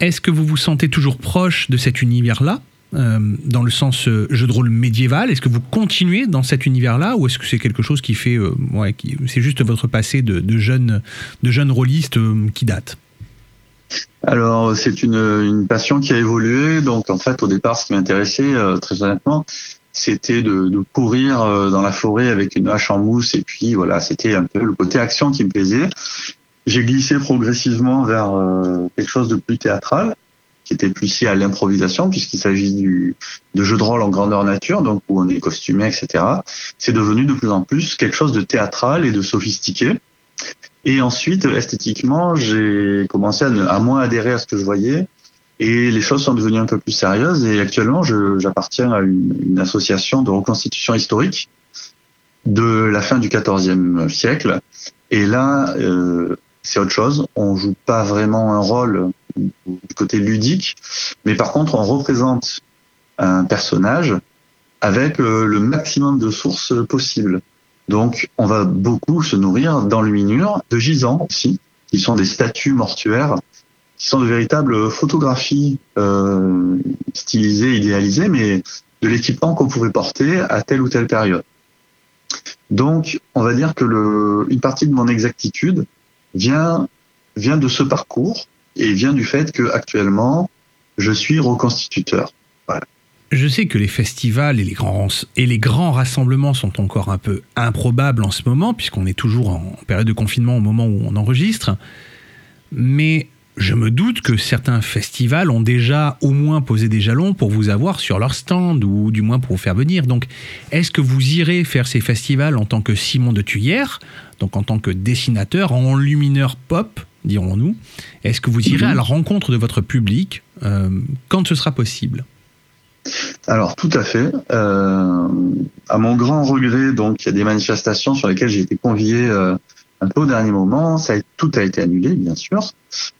Est-ce que vous vous sentez toujours proche de cet univers-là? Euh, dans le sens euh, jeu de rôle médiéval Est-ce que vous continuez dans cet univers-là ou est-ce que c'est quelque chose qui fait, euh, ouais, c'est juste votre passé de, jeune, de jeune rôliste qui date? Alors, c'est une, passion qui a évolué. Donc, en fait, au départ, ce qui m'intéressait, très honnêtement, c'était de, courir dans la forêt avec une hache en mousse. Et puis, voilà, c'était un peu le côté action qui me plaisait. J'ai glissé progressivement vers quelque chose de plus théâtral, qui était plus lié à l'improvisation, puisqu'il s'agit de jeux de rôle en grandeur nature, donc où on est costumé, etc. C'est devenu de plus en plus quelque chose de théâtral et de sophistiqué. Et ensuite, esthétiquement, j'ai commencé à, moins adhérer à ce que je voyais. Et les choses sont devenues un peu plus sérieuses. Et actuellement, j'appartiens à une, une association de reconstitution historique de la fin du XIVe siècle. Et là, euh, c'est autre chose. On joue pas vraiment un rôle du côté ludique, mais par contre, on représente un personnage avec euh, le maximum de sources possibles. Donc, on va beaucoup se nourrir d'enluminures, de gisants aussi, qui sont des statues mortuaires, qui sont de véritables photographies euh, stylisées, idéalisées, mais de l'équipement qu'on pouvait porter à telle ou telle période. Donc, on va dire que une partie de mon exactitude vient de ce parcours et vient du fait que actuellement je suis reconstituteur. Je sais que les festivals et les, grands, et les grands rassemblements sont encore un peu improbables en ce moment, puisqu'on est toujours en période de confinement au moment où on enregistre. Mais je me doute que certains festivals ont déjà au moins posé des jalons pour vous avoir sur leur stand, ou du moins pour vous faire venir. Donc, est-ce que vous irez faire ces festivals en tant que Simon de Tuyère, donc en tant que dessinateur, en lumineur pop, dirons-nous Est-ce que vous irez à la rencontre de votre public euh, quand ce sera possible? Alors tout à fait. Euh, à mon grand regret, donc il y a des manifestations sur lesquelles j'ai été convié euh, un peu au dernier moment. Ça a, tout a été annulé, bien sûr,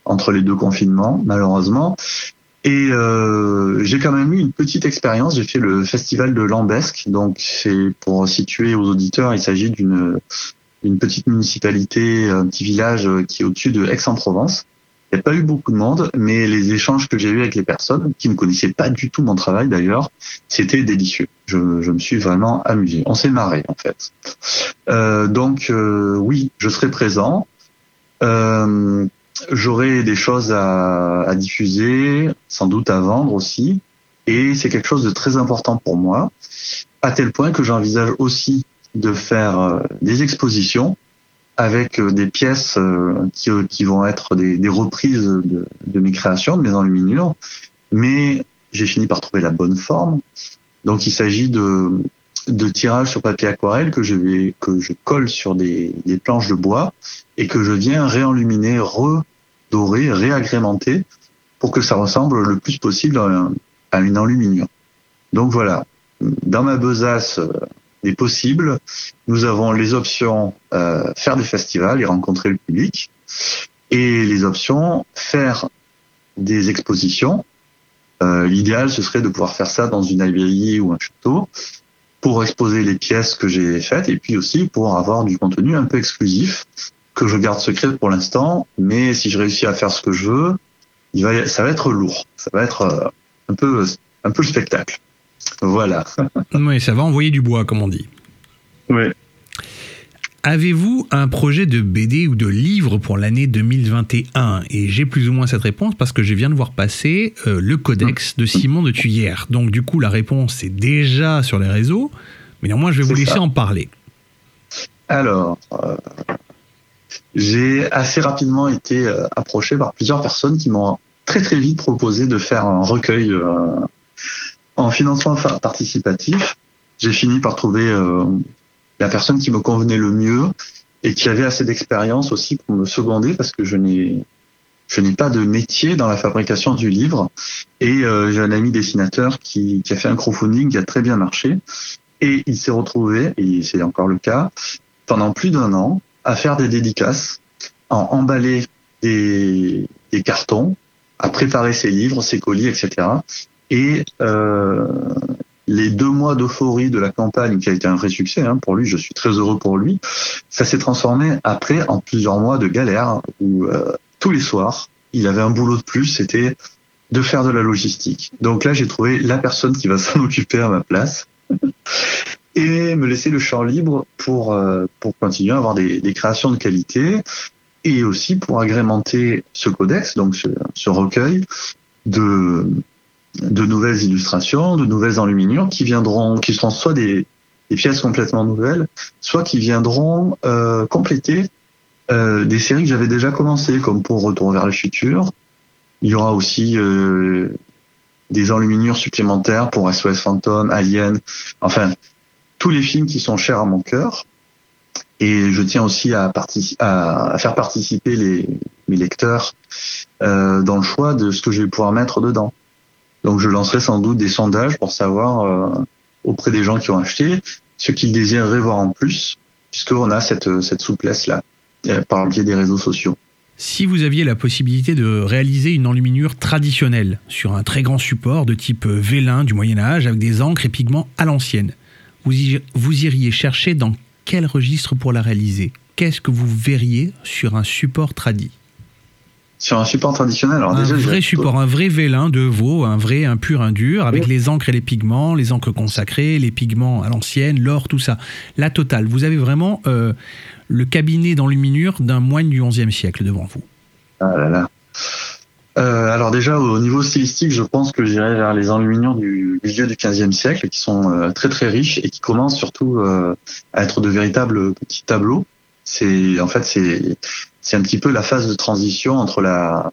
entre les deux confinements, malheureusement. Et euh, j'ai quand même eu une petite expérience. J'ai fait le festival de Lambesque. Donc c'est pour situer aux auditeurs, il s'agit d'une une petite municipalité, un petit village qui est au-dessus de Aix-en-Provence. Il n'y a pas eu beaucoup de monde, mais les échanges que j'ai eus avec les personnes, qui ne connaissaient pas du tout mon travail d'ailleurs, c'était délicieux. Je, je me suis vraiment amusé. On s'est marré en fait. Euh, donc euh, oui, je serai présent. Euh, J'aurai des choses à, à diffuser, sans doute à vendre aussi, et c'est quelque chose de très important pour moi, à tel point que j'envisage aussi de faire euh, des expositions avec euh, des pièces euh, qui, qui vont être des, des reprises de, de, mes créations, de mes enluminures, mais j'ai fini par trouver la bonne forme. Donc il s'agit de, de tirages sur papier aquarelle que je vais que je colle sur des, des planches de bois et que je viens réenluminer, redorer, réagrémenter pour que ça ressemble le plus possible à, à une enluminure. Donc voilà, dans ma besace des possibles. Nous avons les options euh, faire des festivals et rencontrer le public, et les options faire des expositions. Euh, L'idéal, ce serait de pouvoir faire ça dans une librairie ou un château pour exposer les pièces que j'ai faites et puis aussi pour avoir du contenu un peu exclusif que je garde secret pour l'instant. Mais si je réussis à faire ce que je veux, il va, ça va être lourd. Ça va être euh, un peu, un peu le spectacle. Voilà. Oui, ça va envoyer du bois, comme on dit. Oui. Avez-vous un projet de BD ou de livre pour l'année 2021 Et j'ai plus ou moins cette réponse parce que je viens de voir passer euh, le codex de Simon de Tuyère. Donc du coup, la réponse est déjà sur les réseaux, mais néanmoins, je vais vous laisser ça. en parler. Alors, euh, j'ai assez rapidement été euh, approché par plusieurs personnes qui m'ont très très vite proposé de faire un recueil euh, en financement participatif, j'ai fini par trouver euh, la personne qui me convenait le mieux et qui avait assez d'expérience aussi pour me seconder parce que je n'ai je n'ai pas de métier dans la fabrication du livre. Et euh, j'ai un ami dessinateur qui, qui a fait un crowdfunding qui a très bien marché. Et il s'est retrouvé, et c'est encore le cas, pendant plus d'un an, à faire des dédicaces, à emballer des, des cartons, à préparer ses livres, ses colis, etc. Et euh, les deux mois d'euphorie de la campagne, qui a été un vrai succès hein, pour lui, je suis très heureux pour lui, ça s'est transformé après en plusieurs mois de galère où euh, tous les soirs, il avait un boulot de plus, c'était de faire de la logistique. Donc là, j'ai trouvé la personne qui va s'en occuper à ma place et me laisser le champ libre pour euh, pour continuer à avoir des, créations de qualité et aussi pour agrémenter ce codex, donc ce, ce recueil de de nouvelles illustrations, de nouvelles enluminures qui viendront, qui seront soit des, pièces complètement nouvelles, soit qui viendront euh, compléter euh, des séries que j'avais déjà commencées, comme pour Retour vers le futur. Il y aura aussi euh, des enluminures supplémentaires pour SOS Phantom, Alien, enfin tous les films qui sont chers à mon cœur. Et je tiens aussi à, à, à faire participer les, mes lecteurs dans le choix de ce que je vais pouvoir mettre dedans. Donc je lancerai sans doute des sondages pour savoir euh, auprès des gens qui ont acheté ce qu'ils désireraient voir en plus, puisqu'on a cette, cette souplesse-là euh, par le biais des réseaux sociaux. Si vous aviez la possibilité de réaliser une enluminure traditionnelle sur un très grand support de type vélin du Moyen Âge avec des encres et pigments à l'ancienne, vous, vous iriez chercher dans quel registre pour la réaliser? Qu'est-ce que vous verriez sur un support tradit? Sur un support traditionnel. Alors un déjà, vrai support, un vrai vélin de veau, un vrai, un pur, un dur, avec oui. les encres et les pigments, les encres consacrées, les pigments à l'ancienne, l'or, tout ça. La totale. Vous avez vraiment euh, le cabinet d'enluminure d'un moine du XIe siècle devant vous. Ah là là. Euh, alors déjà au niveau stylistique, je pense que j'irai vers les enluminures du milieu du XVe siècle, qui sont euh, très très riches et qui commencent surtout à être de véritables petits tableaux. C'est en fait c'est c'est un petit peu la phase de transition entre la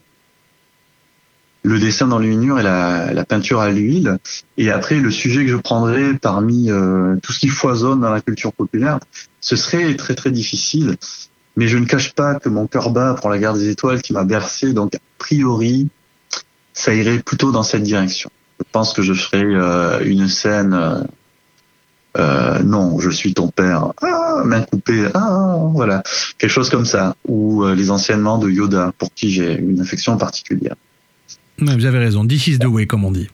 le dessin d'enluminure et la, peinture à l'huile. Et après, le sujet que je prendrais parmi euh, tout ce qui foisonne dans la culture populaire, ce serait très très difficile. Mais je ne cache pas que mon cœur bat pour la guerre des étoiles qui m'a bercé. Donc, a priori, ça irait plutôt dans cette direction. Je pense que je ferai euh, une scène euh, non, je suis ton père, ah, main coupée, ah, voilà, quelque chose comme ça, ou euh, les enseignements de Yoda, pour qui j'ai une affection particulière. Ouais, vous avez raison, this is the way, comme on dit.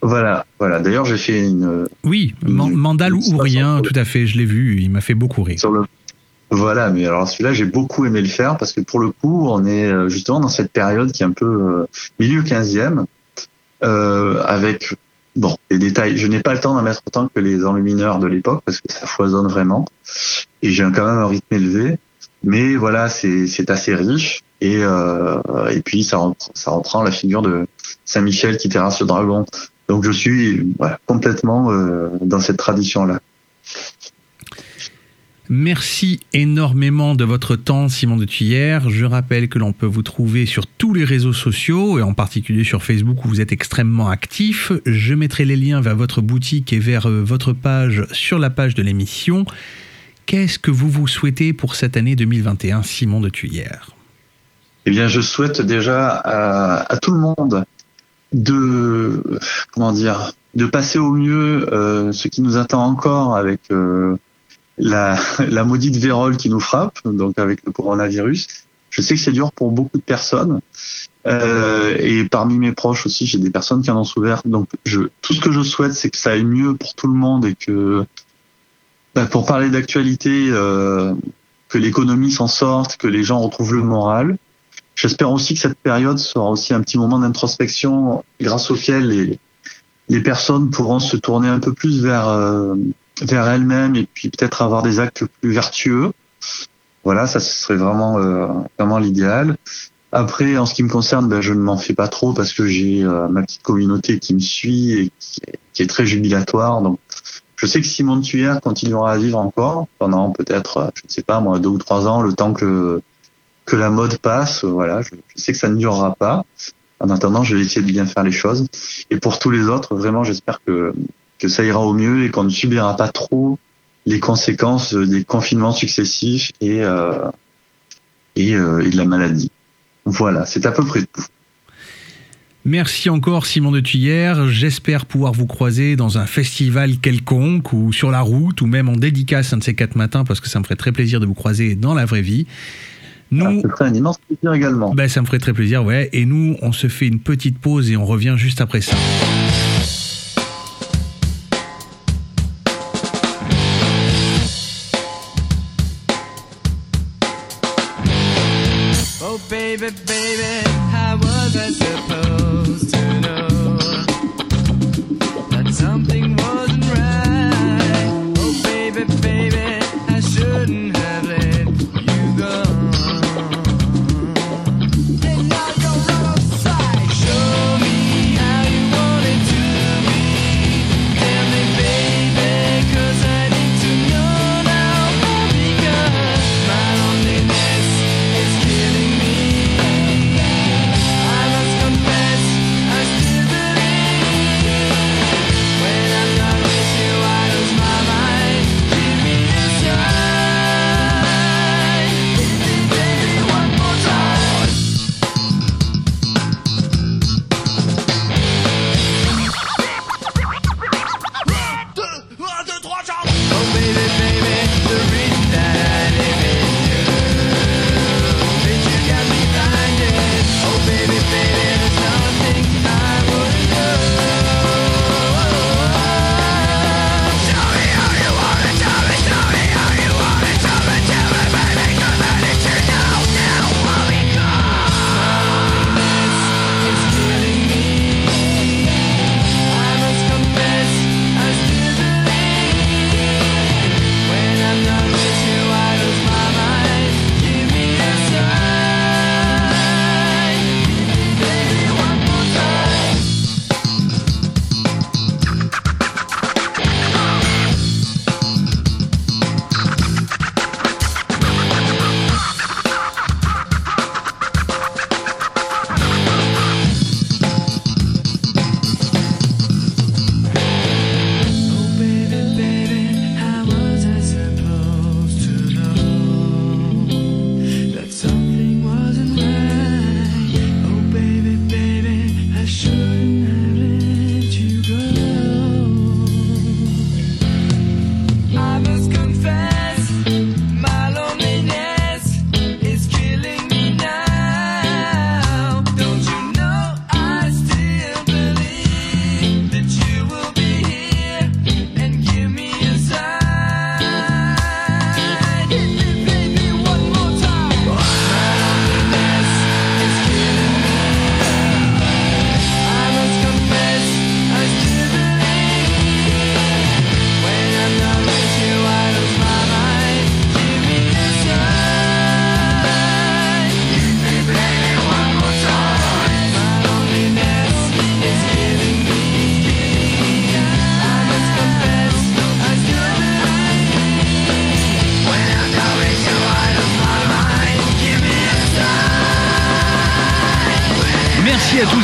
Voilà, voilà. D'ailleurs, j'ai fait une. Oui, une, Mandal une, ou rien, tout à fait, je l'ai vu, il m'a fait beaucoup rire. Sur le... Voilà, mais alors celui-là, j'ai beaucoup aimé le faire parce que pour le coup, on est euh, justement dans cette période qui est un peu euh, milieu 15e, euh, avec Bon, les détails, je n'ai pas le temps d'en mettre autant que les enlumineurs de l'époque parce que ça foisonne vraiment. Et j'ai quand même un rythme élevé. Mais voilà, c'est assez riche. Et, euh, et puis ça reprend, ça reprend la figure de Saint-Michel qui terrasse le dragon. Donc je suis complètement euh, dans cette tradition-là. Merci énormément de votre temps, Simon de Tuyère. Je rappelle que l'on peut vous trouver sur tous les réseaux sociaux et en particulier sur Facebook où vous êtes extrêmement actif. Je mettrai les liens vers votre boutique et vers votre page sur la page de l'émission. Qu'est-ce que vous vous souhaitez pour cette année 2021, Simon de Tuyère Eh bien, je souhaite déjà à, à, tout le monde de comment dire de passer au mieux euh, ce qui nous attend encore avec euh, la, la maudite vérole qui nous frappe, donc avec le coronavirus. Je sais que c'est dur pour beaucoup de personnes. Euh, et parmi mes proches aussi, j'ai des personnes qui en ont souffert. Donc, je, tout ce que je souhaite, c'est que ça aille mieux pour tout le monde et que, bah, pour parler d'actualité, euh, que l'économie s'en sorte, que les gens retrouvent le moral. J'espère aussi que cette période sera aussi un petit moment d'introspection grâce auquel les, les personnes pourront se tourner un peu plus vers euh, vers elles-mêmes et puis peut-être avoir des actes plus vertueux. Voilà, ça ce serait vraiment euh, vraiment l'idéal. Après, en ce qui me concerne, ben, je ne m'en fais pas trop parce que j'ai euh, ma petite communauté qui me suit et qui, est très jubilatoire. Donc, je sais que Simon Tuyère continuera à vivre encore pendant peut-être, je ne sais pas moi, deux ou trois ans, le temps que que la mode passe. Voilà, je sais que ça ne durera pas. En attendant, je vais essayer de bien faire les choses. Et pour tous les autres, vraiment, j'espère que que ça ira au mieux et qu'on ne subira pas trop les conséquences des confinements successifs et, euh, et, euh, et de la maladie. Voilà, c'est à peu près tout. Merci encore Simon de Tuyère. J'espère pouvoir vous croiser dans un festival quelconque ou sur la route ou même en dédicace un de ces quatre matins parce que ça me ferait très plaisir de vous croiser dans la vraie vie. Nous, Ça ferait un immense plaisir également. ben, ça me ferait très plaisir, ouais. Et nous, on se fait une petite pause et on revient juste après ça. Baby,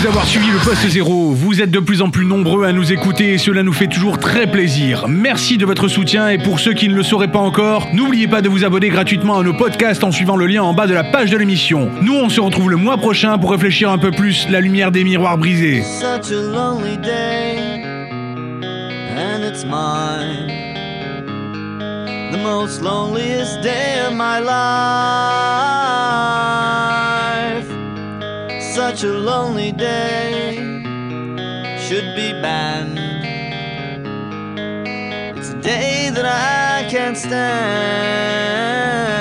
D'avoir suivi le poste zéro. Vous êtes de plus en plus nombreux à nous écouter et cela nous fait toujours très plaisir. Merci de votre soutien et pour ceux qui ne le sauraient pas encore, n'oubliez pas de vous abonner gratuitement à nos podcasts en suivant le lien en bas de la page de l'émission. Nous, on se retrouve le mois prochain pour réfléchir un peu plus la lumière des miroirs brisés. Such a lonely day should be banned. It's a day that I can't stand.